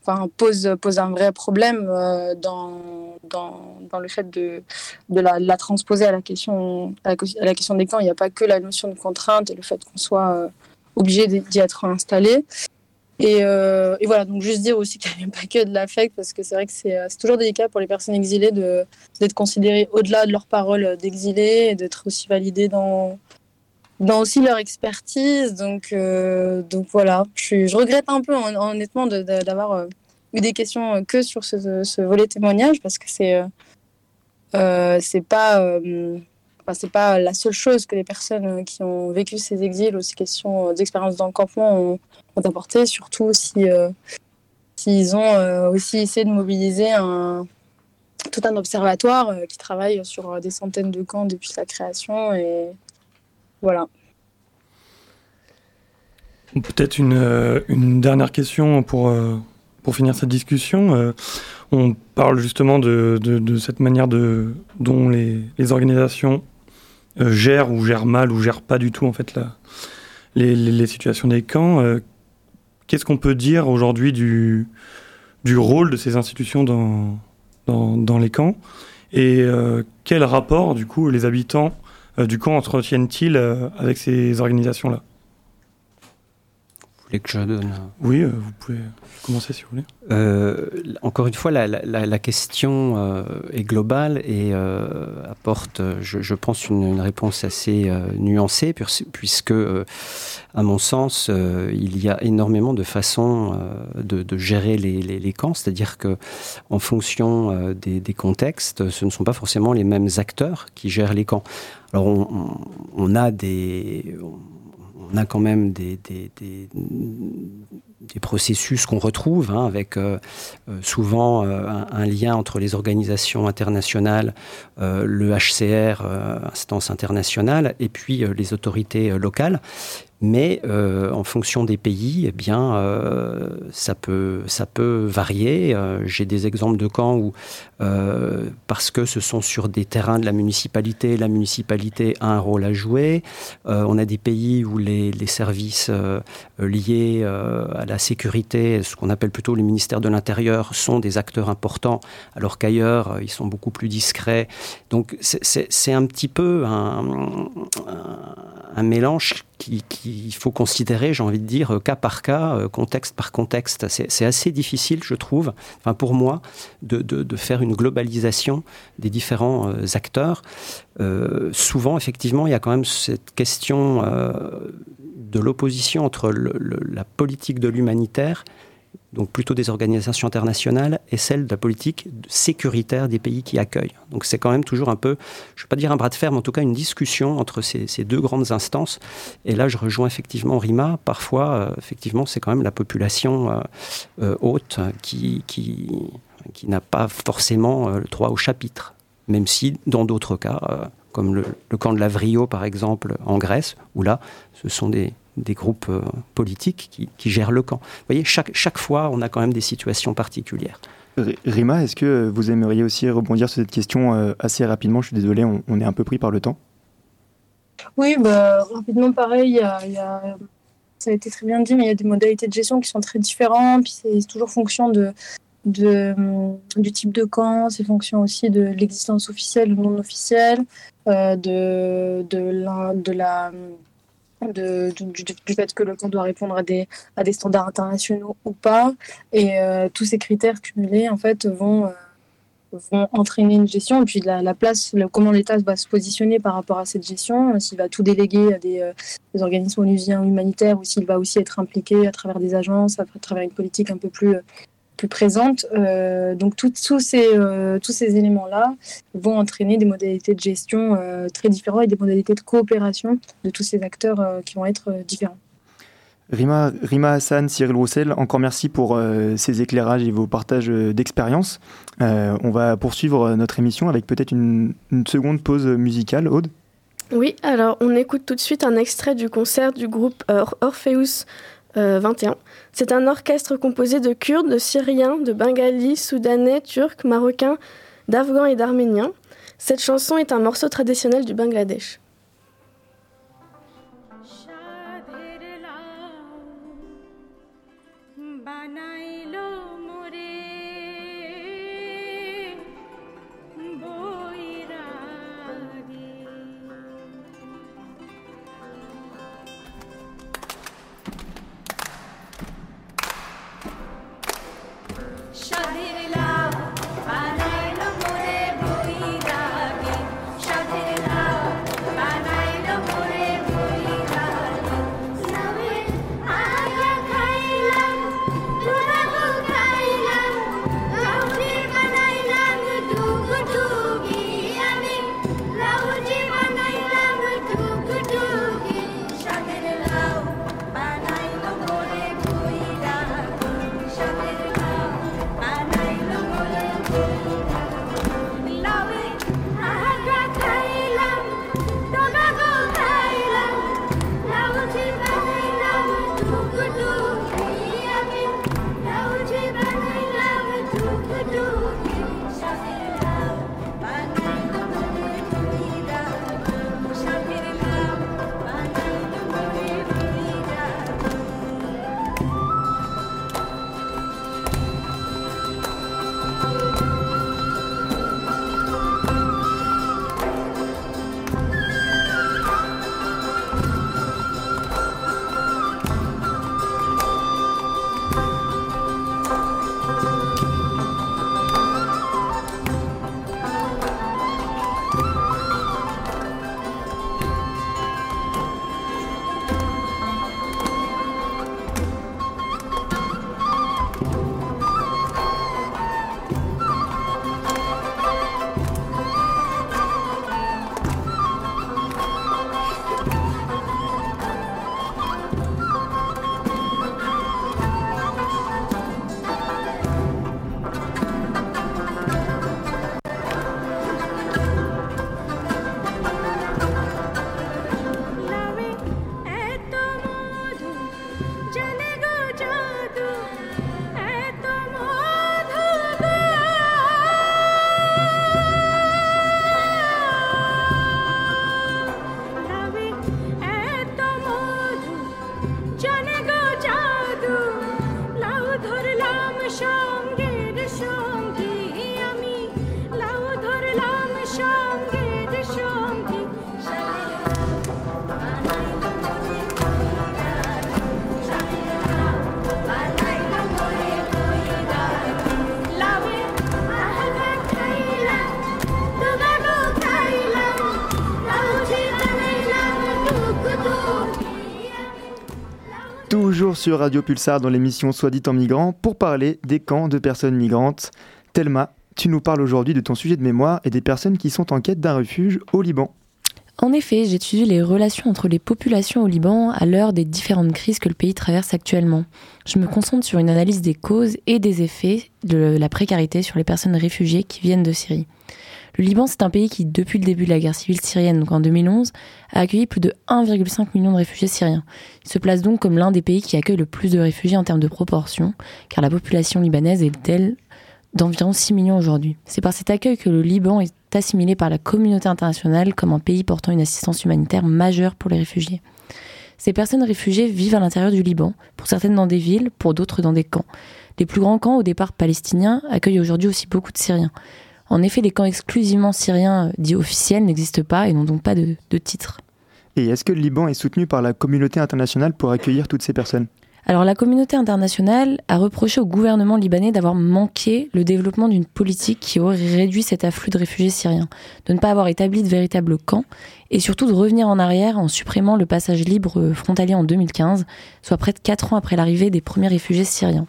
enfin, pose, pose un vrai problème euh, dans, dans, dans, le fait de, de la, transposer à la, question, à la, question des camps. Il n'y a pas que la notion de contrainte et le fait qu'on soit euh, obligé d'y être installé. Et, euh, et, voilà, donc juste dire aussi qu'il n'y a pas que de l'affect, parce que c'est vrai que c'est toujours délicat pour les personnes exilées d'être considérées au-delà de leurs paroles d'exilés et d'être aussi validées dans, dans aussi leur expertise. Donc, euh, donc voilà, je, regrette un peu honnêtement d'avoir euh, eu des questions euh, que sur ce, ce volet témoignage parce que c'est pas pas la seule chose que les personnes qui ont vécu ces exils ou ces questions d'expérience dans le campement ont, ont apporté, surtout si s'ils ont aussi essayé de mobiliser un tout un observatoire qui travaille sur des centaines de camps depuis sa création et voilà. Peut-être une, euh, une, dernière question pour, euh, pour finir cette discussion. Euh, on parle justement de, de, cette manière de, dont les, les organisations gèrent ou gèrent mal ou gèrent pas du tout en fait la, les, les, situations des camps. Qu'est-ce qu'on peut dire aujourd'hui du, du rôle de ces institutions dans, dans, dans les camps? Et quel rapport du coup les habitants du coup, entretiennent-ils euh, avec ces organisations-là? Que je donne Oui, euh, vous pouvez commencer si vous voulez. Euh, encore une fois, la, la, la question euh, est globale et euh, apporte, je, je pense, une, une, réponse assez nuancée, puisque, à mon sens, il y a énormément de façons de, de, gérer les, les, les camps, c'est-à-dire que, en fonction des, des, contextes, ce ne sont pas forcément les mêmes acteurs qui gèrent les camps. Alors, on, on, on a des on a quand même des, des, des, processus qu'on retrouve hein, avec euh, euh, souvent euh, un, lien entre les organisations internationales, le HCR, instance internationale, et puis les autorités locales. Mais en fonction des pays, eh bien, ça peut ça peut varier. J'ai des exemples de camps où parce que ce sont sur des terrains de la municipalité, la municipalité a un rôle à jouer. on a des pays où les, les services liés à la sécurité, ce qu'on appelle plutôt le ministère de l'Intérieur, sont des acteurs importants, alors qu'ailleurs, ils sont beaucoup plus discrets. Donc c'est un petit peu un, mélange qui faut considérer, j'ai envie de dire, cas par cas, contexte par contexte. C'est assez difficile, je trouve, pour moi, de, faire une globalisation des différents euh, acteurs. Euh, souvent, effectivement, il y a quand même cette question euh, de l'opposition entre la politique de l'humanitaire donc plutôt des organisations internationales, et celle de la politique sécuritaire des pays qui accueillent. Donc c'est quand même toujours un peu, je ne vais pas dire un bras de fer, mais en tout cas une discussion entre ces, deux grandes instances. Et là, je rejoins effectivement Rima. Parfois, euh, effectivement, c'est quand même la population euh, euh, haute qui, qui, n'a pas forcément le droit au chapitre, même si dans d'autres cas, comme le, le camp de Lavrio par exemple en Grèce, où là, ce sont des des groupes euh, politiques qui, qui, gèrent le camp. Vous voyez, chaque, chaque fois, on a quand même des situations particulières. Rima, est-ce que vous aimeriez aussi rebondir sur cette question euh, assez rapidement? Je suis désolé, on, on, est un peu pris par le temps. Oui, bah, rapidement, pareil, il y a, il y a, ça a été très bien dit, mais il y a des modalités de gestion qui sont très différentes, puis c'est toujours fonction de, de, du type de camp, c'est fonction aussi de l'existence officielle ou non officielle, euh, de, de, la, de la de, du, fait que le camp doit répondre à des, à des standards internationaux ou pas. Et euh, tous ces critères cumulés, en fait, vont, euh, vont entraîner une gestion. Et puis la, la place, le, comment l'État va se positionner par rapport à cette gestion, s'il va tout déléguer à des, euh, des organismes onusiens humanitaires ou s'il va aussi être impliqué à travers des agences, à travers une politique un peu plus plus présente. donc tous ces, tous ces éléments-là vont entraîner des modalités de gestion très différentes et des modalités de coopération de tous ces acteurs qui vont être différents. Rima, Rima Hassan, Cyril Roussel, encore merci pour ces éclairages et vos partages d'expérience. on va poursuivre notre émission avec peut-être une, une, seconde pause musicale. Aude? Oui, alors on écoute tout de suite un extrait du concert du groupe Orpheus 21. Euh, C'est un orchestre composé de Kurdes, de Syriens, de Bengalis, Soudanais, Turcs, Marocains, d'Afghans et d'Arméniens. Cette chanson est un morceau traditionnel du Bangladesh. Sur Radio Pulsar dans l'émission Soit dit en migrant pour parler des camps de personnes migrantes. Thelma, tu nous parles aujourd'hui de ton sujet de mémoire et des personnes qui sont en quête d'un refuge au Liban. En effet, j'étudie les relations entre les populations au Liban à l'heure des différentes crises que le pays traverse actuellement. Je me concentre sur une analyse des causes et des effets de la précarité sur les personnes réfugiées qui viennent de Syrie. Le Liban, c'est un pays qui, depuis le début de la guerre civile syrienne, donc en 2011, a accueilli plus de 1,5 million de réfugiés syriens. Il se place donc comme l'un des pays qui accueille le plus de réfugiés en termes de proportion, car la population libanaise est, elle, d'environ 6 millions aujourd'hui. C'est par cet accueil que le Liban est assimilé par la communauté internationale comme un pays portant une assistance humanitaire majeure pour les réfugiés. Ces personnes réfugiées vivent à l'intérieur du Liban, pour certaines dans des villes, pour d'autres dans des camps. Les plus grands camps, au départ palestiniens, accueillent aujourd'hui aussi beaucoup de Syriens. En effet, les camps exclusivement syriens dits officiels n'existent pas et n'ont donc pas de, titre. Et est-ce que le Liban est soutenu par la communauté internationale pour accueillir toutes ces personnes? Alors la communauté internationale a reproché au gouvernement libanais d'avoir manqué le développement d'une politique qui aurait réduit cet afflux de réfugiés syriens, de ne pas avoir établi de véritables camps et surtout de revenir en arrière en supprimant le passage libre frontalier en 2015, soit près de 4 ans après l'arrivée des premiers réfugiés syriens.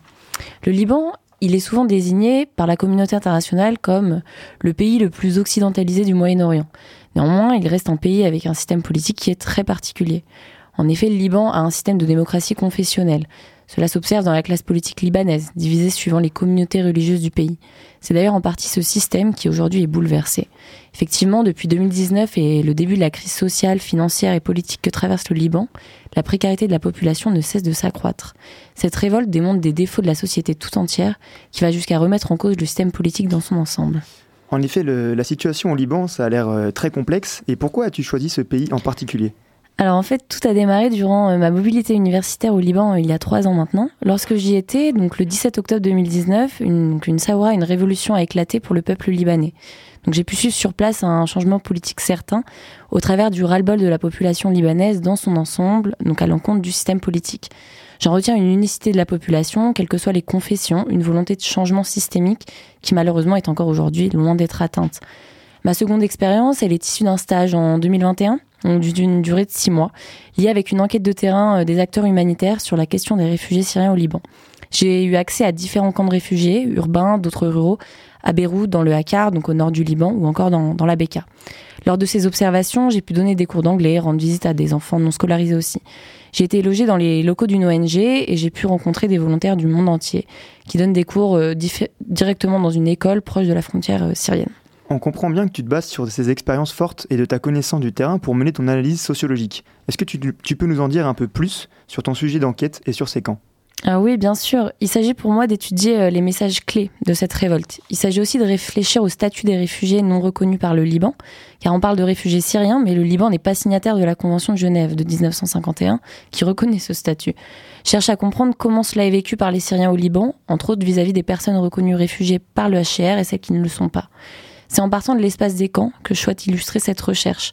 Le Liban il est souvent désigné par la communauté internationale comme le pays le plus occidentalisé du Moyen-Orient. Néanmoins, il reste un pays avec un système politique qui est très particulier. En effet, le Liban a un système de démocratie confessionnelle. Cela s'observe dans la classe politique libanaise, divisée suivant les communautés religieuses du pays. C'est d'ailleurs en partie ce système qui aujourd'hui est bouleversé. Effectivement, depuis 2019 et le début de la crise sociale, financière et politique que traverse le Liban, la précarité de la population ne cesse de s'accroître. Cette révolte démontre des défauts de la société tout entière, qui va jusqu'à remettre en cause le système politique dans son ensemble. En effet, la situation au Liban, ça a l'air euh, très complexe. Et pourquoi as-tu choisi ce pays en particulier? Alors en fait, tout a démarré durant euh, ma mobilité universitaire au Liban euh, il y a trois ans maintenant. Lorsque j'y étais, donc le 17 octobre 2019, une, une une révolution a éclaté pour le peuple libanais. Donc j'ai pu suivre sur place un changement politique certain au travers du ras-le-bol de la population libanaise dans son ensemble, donc à l'encontre du système politique. J'en retiens une unicité de la population, quelles que soient les confessions, une volonté de changement systémique qui malheureusement est encore aujourd'hui loin d'être atteinte. Ma seconde expérience, elle est issue d'un stage en 2021 d'une durée de six mois, liée avec une enquête de terrain euh, des acteurs humanitaires sur la question des réfugiés syriens au Liban. J'ai eu accès à différents camps de réfugiés, urbains, d'autres ruraux, à Beyrouth, dans le Hakar, donc au nord du Liban, ou encore dans, dans la Beka. Lors de ces observations, j'ai pu donner des cours d'anglais, rendre visite à des enfants non scolarisés aussi. J'ai été logée dans les locaux d'une ONG et j'ai pu rencontrer des volontaires du monde entier qui donnent des cours euh, directement dans une école proche de la frontière euh, syrienne. On comprend bien que tu te bases sur ces expériences fortes et de ta connaissance du terrain pour mener ton analyse sociologique. Est-ce que tu, peux nous en dire un peu plus sur ton sujet d'enquête et sur ces camps? Ah oui, bien sûr. Il s'agit pour moi d'étudier euh, les messages clés de cette révolte. Il s'agit aussi de réfléchir au statut des réfugiés non reconnus par le Liban, car on parle de réfugiés syriens, mais le Liban n'est pas signataire de la Convention de Genève de 1951 qui reconnaît ce statut. cherche à comprendre comment cela est vécu par les Syriens au Liban, entre autres vis-à-vis -vis des personnes reconnues réfugiées par le HCR et celles qui ne le sont pas. C'est en partant de l'espace des camps que je souhaite illustrer cette recherche.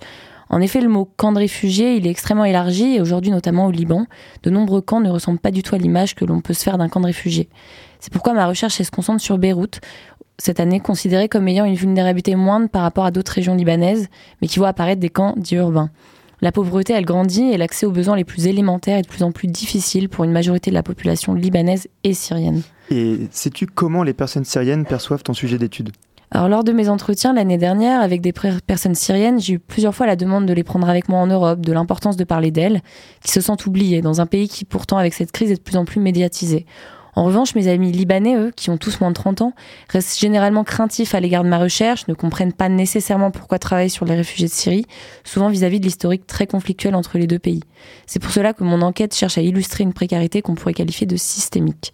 En effet, le mot camp de réfugiés, il est extrêmement élargi et aujourd'hui, notamment au Liban, de nombreux camps ne ressemblent pas du tout à l'image que l'on peut se faire d'un camp de réfugiés. C'est pourquoi ma recherche se concentre sur Beyrouth, cette année considérée comme ayant une vulnérabilité moindre par rapport à d'autres régions libanaises, mais qui voit apparaître des camps dits urbains. La pauvreté, elle grandit et l'accès aux besoins les plus élémentaires est de plus en plus difficile pour une majorité de la population libanaise et syrienne. Et sais-tu comment les personnes syriennes perçoivent ton sujet d'étude? Alors lors de mes entretiens l'année dernière avec des personnes syriennes, j'ai eu plusieurs fois la demande de les prendre avec moi en Europe, de l'importance de parler d'elles, qui se sentent oubliées dans un pays qui pourtant avec cette crise est de plus en plus médiatisé. En revanche, mes amis libanais, eux, qui ont tous moins de 30 ans, restent généralement craintifs à l'égard de ma recherche, ne comprennent pas nécessairement pourquoi travailler sur les réfugiés de Syrie, souvent vis-à-vis -vis de l'historique très conflictuel entre les deux pays. C'est pour cela que mon enquête cherche à illustrer une précarité qu'on pourrait qualifier de systémique.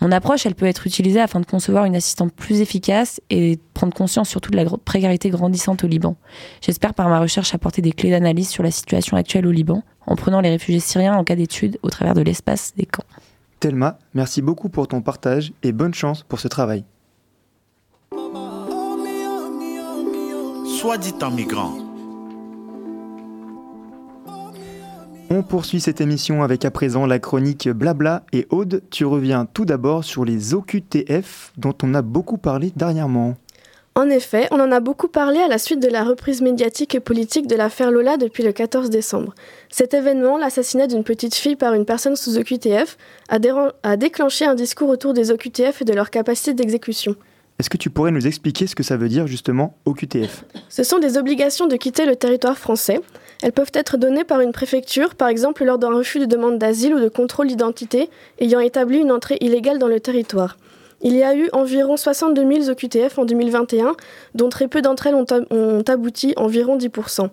Mon approche, elle peut être utilisée afin de concevoir une assistante plus efficace et prendre conscience surtout de la précarité grandissante au Liban. J'espère par ma recherche apporter des clés d'analyse sur la situation actuelle au Liban, en prenant les réfugiés syriens en cas d'étude au travers de l'espace des camps. Thelma, merci beaucoup pour ton partage et bonne chance pour ce travail. Soit dit en migrant On poursuit cette émission avec à présent la chronique Blabla et Aude. Tu reviens tout d'abord sur les OQTF dont on a beaucoup parlé dernièrement. En effet, on en a beaucoup parlé à la suite de la reprise médiatique et politique de l'affaire Lola depuis le 14 décembre. Cet événement, l'assassinat d'une petite fille par une personne sous OQTF, a, déclenché un discours autour des OQTF et de leur capacité d'exécution. Est-ce que tu pourrais nous expliquer ce que ça veut dire justement OQTF Ce sont des obligations de quitter le territoire français. Elles peuvent être données par une préfecture, par exemple lors d'un refus de demande d'asile ou de contrôle d'identité ayant établi une entrée illégale dans le territoire. Il y a eu environ 62 000 OQTF en 2021, dont très peu d'entre elles ont, abouti, environ 10%.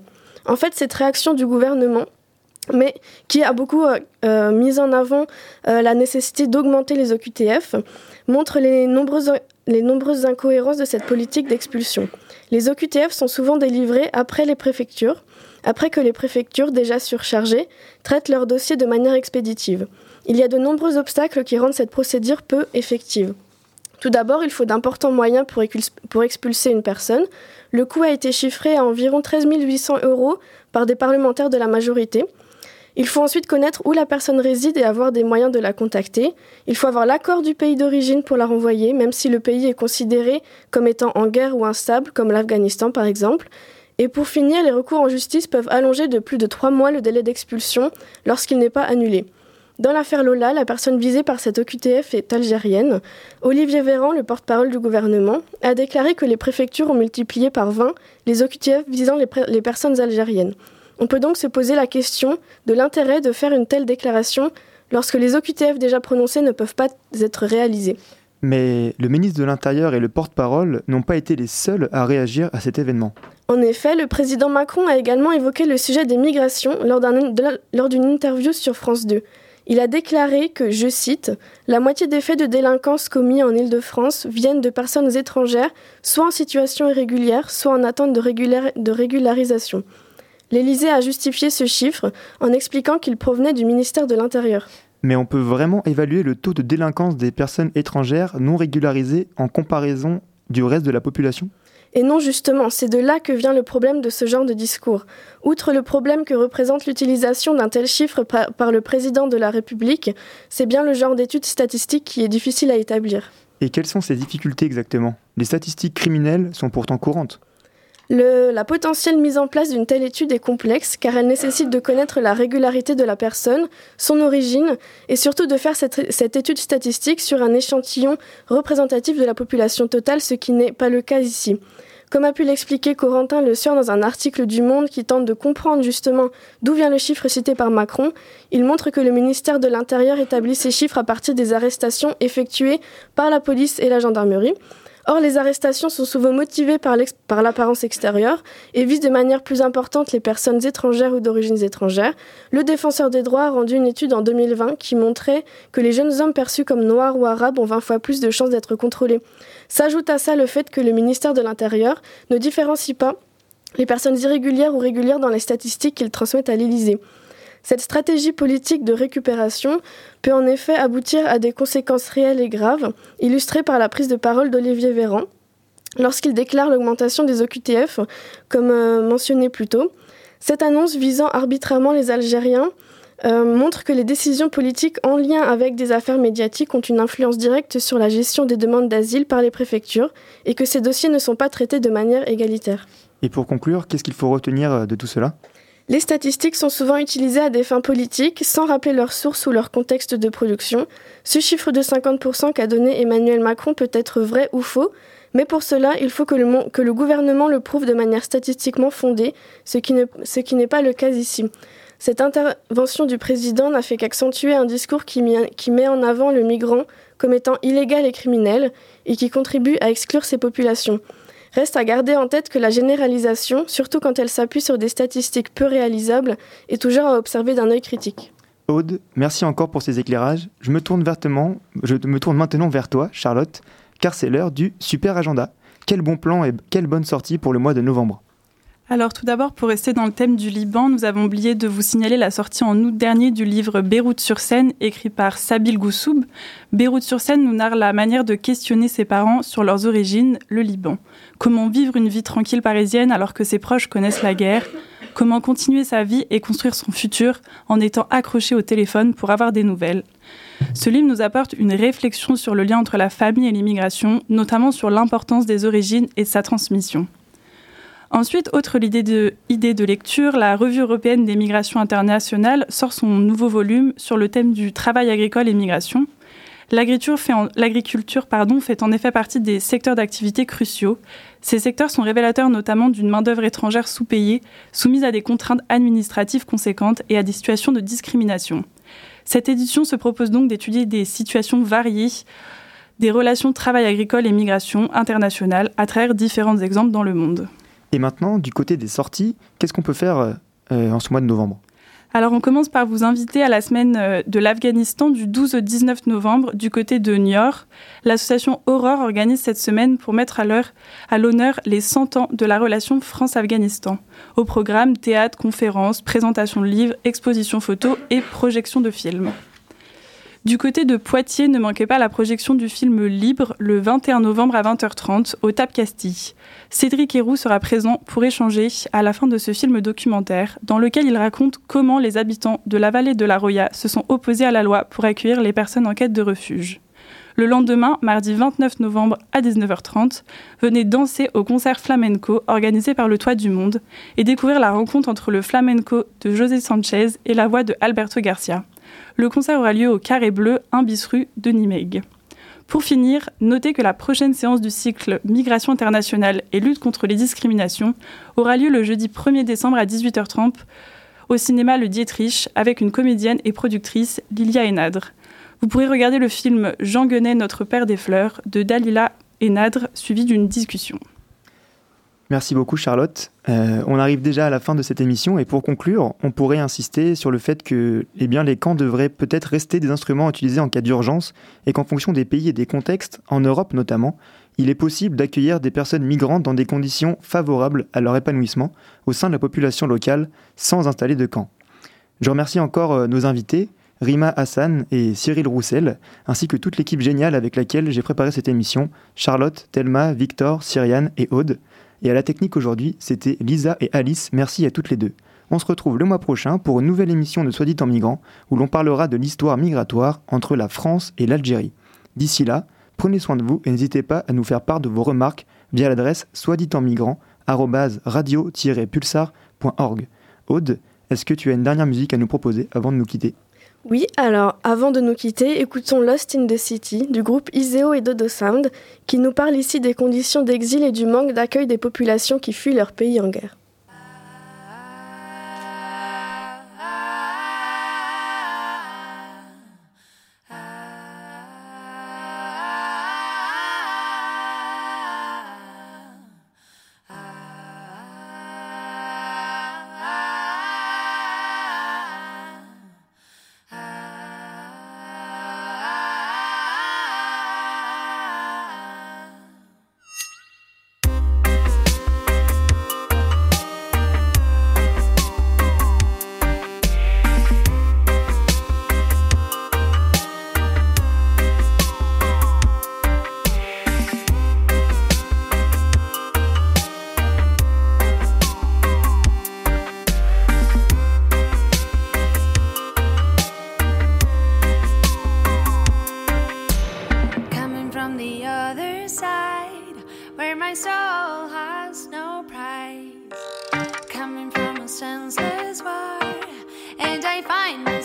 En fait, cette réaction du gouvernement, mais qui a beaucoup euh, euh, mis en avant euh, la nécessité d'augmenter les OQTF, montre les nombreuses, les nombreuses incohérences de cette politique d'expulsion. Les OQTF sont souvent délivrés après les préfectures, après que les préfectures, déjà surchargées, traitent leurs dossiers de manière expéditive. Il y a de nombreux obstacles qui rendent cette procédure peu effective. Tout d'abord, il faut d'importants moyens pour, expulser une personne. Le coût a été chiffré à environ 13 800 euros par des parlementaires de la majorité. Il faut ensuite connaître où la personne réside et avoir des moyens de la contacter. Il faut avoir l'accord du pays d'origine pour la renvoyer, même si le pays est considéré comme étant en guerre ou instable, comme l'Afghanistan par exemple. Et pour finir, les recours en justice peuvent allonger de plus de trois mois le délai d'expulsion lorsqu'il n'est pas annulé. Dans l'affaire Lola, la personne visée par cette OQTF est algérienne. Olivier Véran, le porte-parole du gouvernement, a déclaré que les préfectures ont multiplié par 20 les OQTF visant les, les personnes algériennes. On peut donc se poser la question de l'intérêt de faire une telle déclaration lorsque les OQTF déjà prononcés ne peuvent pas être réalisés. Mais le ministre de l'Intérieur et le porte-parole n'ont pas été les seuls à réagir à cet événement. En effet, le président Macron a également évoqué le sujet des migrations lors d'une interview sur France 2. Il a déclaré que, je cite, La moitié des faits de délinquance commis en Île-de-France viennent de personnes étrangères, soit en situation irrégulière, soit en attente de, de régularisation. L'Élysée a justifié ce chiffre en expliquant qu'il provenait du ministère de l'Intérieur. Mais on peut vraiment évaluer le taux de délinquance des personnes étrangères non régularisées en comparaison du reste de la population? Et non, justement, c'est de là que vient le problème de ce genre de discours. Outre le problème que représente l'utilisation d'un tel chiffre par, le président de la République, c'est bien le genre d'études statistiques qui est difficile à établir. Et quelles sont ces difficultés exactement? Les statistiques criminelles sont pourtant courantes. La potentielle mise en place d'une telle étude est complexe car elle nécessite de connaître la régularité de la personne, son origine et surtout de faire cette, étude statistique sur un échantillon représentatif de la population totale, ce qui n'est pas le cas ici. Comme a pu l'expliquer Corentin Le Sieur dans un article du Monde qui tente de comprendre justement d'où vient le chiffre cité par Macron, il montre que le ministère de l'Intérieur établit ces chiffres à partir des arrestations effectuées par la police et la gendarmerie. Or, les arrestations sont souvent motivées par l'apparence extérieure et visent de manière plus importante les personnes étrangères ou d'origines étrangères. Le défenseur des droits a rendu une étude en 2020 qui montrait que les jeunes hommes perçus comme noirs ou arabes ont 20 fois plus de chances d'être contrôlés. S'ajoute à ça le fait que le ministère de l'Intérieur ne différencie pas les personnes irrégulières ou régulières dans les statistiques qu'il transmet à l'Élysée. Cette stratégie politique de récupération peut en effet aboutir à des conséquences réelles et graves, illustrées par la prise de parole d'Olivier Véran lorsqu'il déclare l'augmentation des OQTF, comme euh, mentionné plus tôt. Cette annonce visant arbitrairement les Algériens euh, montre que les décisions politiques en lien avec des affaires médiatiques ont une influence directe sur la gestion des demandes d'asile par les préfectures et que ces dossiers ne sont pas traités de manière égalitaire. Et pour conclure, qu'est-ce qu'il faut retenir euh, de tout cela? Les statistiques sont souvent utilisées à des fins politiques sans rappeler leur source ou leur contexte de production. Ce chiffre de 50% qu'a donné Emmanuel Macron peut être vrai ou faux, mais pour cela, il faut que le, gouvernement le prouve de manière statistiquement fondée, ce qui n'est pas le cas ici. Cette intervention du président n'a fait qu'accentuer un discours qui met en avant le migrant comme étant illégal et criminel et qui contribue à exclure ces populations. Reste à garder en tête que la généralisation, surtout quand elle s'appuie sur des statistiques peu réalisables, est toujours à observer d'un œil critique. Aude, merci encore pour ces éclairages. Je me tourne, vertement, je me tourne maintenant vers toi, Charlotte, car c'est l'heure du super agenda. Quel bon plan et quelle bonne sortie pour le mois de novembre. Alors tout d'abord, pour rester dans le thème du Liban, nous avons oublié de vous signaler la sortie en août dernier du livre Beyrouth sur scène, écrit par Sabil Goussoub. Beyrouth sur scène nous narre la manière de questionner ses parents sur leurs origines, le Liban. Comment vivre une vie tranquille parisienne alors que ses proches connaissent la guerre? Comment continuer sa vie et construire son futur en étant accroché au téléphone pour avoir des nouvelles? Ce livre nous apporte une réflexion sur le lien entre la famille et l'immigration, notamment sur l'importance des origines et sa transmission. Ensuite, autre idée de, lecture, la Revue européenne des migrations internationales sort son nouveau volume sur le thème du travail agricole et migration. L'agriculture fait, en, fait en effet partie des secteurs d'activité cruciaux. Ces secteurs sont révélateurs notamment d'une main-d'œuvre étrangère sous-payée, soumise à des contraintes administratives conséquentes et à des situations de discrimination. Cette édition se propose donc d'étudier des situations variées des relations travail agricole et migration internationales à travers différents exemples dans le monde. Et maintenant, du côté des sorties, qu'est-ce qu'on peut faire euh, euh, en ce mois de novembre? Alors on commence par vous inviter à la semaine euh, de l'Afghanistan du 12 au 19 novembre du côté de Niort. L'association Aurore organise cette semaine pour mettre à l'honneur les 100 ans de la relation France-Afghanistan. Au programme théâtre, conférences, présentation de livres, expositions photos et projections de films. Du côté de Poitiers, ne manquez pas la projection du film Libre le 21 novembre à 20h30 au TAP Castille. Cédric Héroux sera présent pour échanger à la fin de ce film documentaire dans lequel il raconte comment les habitants de la vallée de la Roya se sont opposés à la loi pour accueillir les personnes en quête de refuge. Le lendemain, mardi 29 novembre à 19h30, venez danser au concert flamenco organisé par le Toit du Monde et découvrir la rencontre entre le flamenco de José Sanchez et la voix de Alberto Garcia. Le concert aura lieu au Carré Bleu, 1 bis rue de Nimègue. Pour finir, notez que la prochaine séance du cycle Migration internationale et lutte contre les discriminations aura lieu le jeudi 1er décembre à 18h30 au cinéma Le Dietrich avec une comédienne et productrice, Lilia Enadre. Vous pourrez regarder le film Jean Guenet, Notre Père des Fleurs de Dalila Enadre, suivi d'une discussion. Merci beaucoup Charlotte. Euh, on arrive déjà à la fin de cette émission et pour conclure, on pourrait insister sur le fait que eh bien, les camps devraient peut-être rester des instruments utilisés en cas d'urgence et qu'en fonction des pays et des contextes, en Europe notamment, il est possible d'accueillir des personnes migrantes dans des conditions favorables à leur épanouissement au sein de la population locale sans installer de camps. Je remercie encore euh, nos invités, Rima Hassan et Cyril Roussel, ainsi que toute l'équipe géniale avec laquelle j'ai préparé cette émission, Charlotte, Thelma, Victor, Cyriane et Aude. Et à la technique aujourd'hui, c'était Lisa et Alice. Merci à toutes les deux. On se retrouve le mois prochain pour une nouvelle émission de Soit dit en migrant, où l'on parlera de l'histoire migratoire entre la France et l'Algérie. D'ici là, prenez soin de vous et n'hésitez pas à nous faire part de vos remarques via l'adresse radio-pulsar.org. Aude, est-ce que tu as une dernière musique à nous proposer avant de nous quitter? Oui, alors avant de nous quitter, écoutons Lost in the City du groupe Iseo et Dodo Sound qui nous parle ici des conditions d'exil et du manque d'accueil des populations qui fuient leur pays en guerre. I find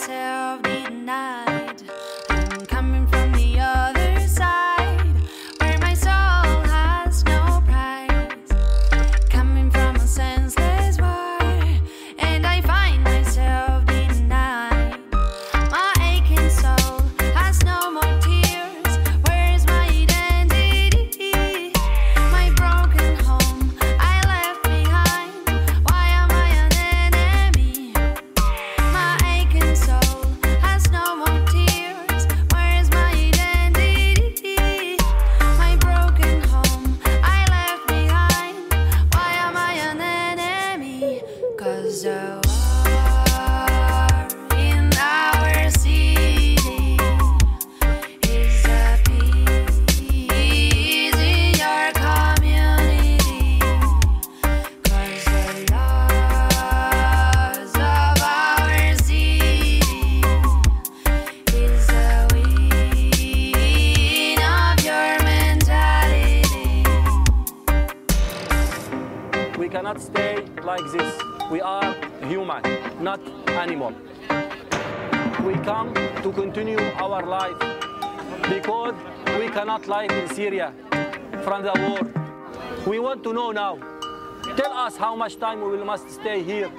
much time we must stay here.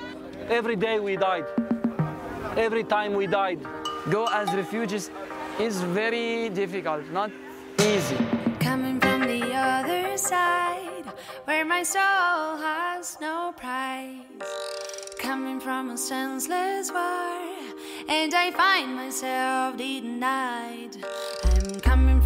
Every day we died. Every time we died. Go as refugees is very difficult, not easy. Coming from the other side, where my soul has no price. Coming from a senseless war, and I find myself denied. I'm coming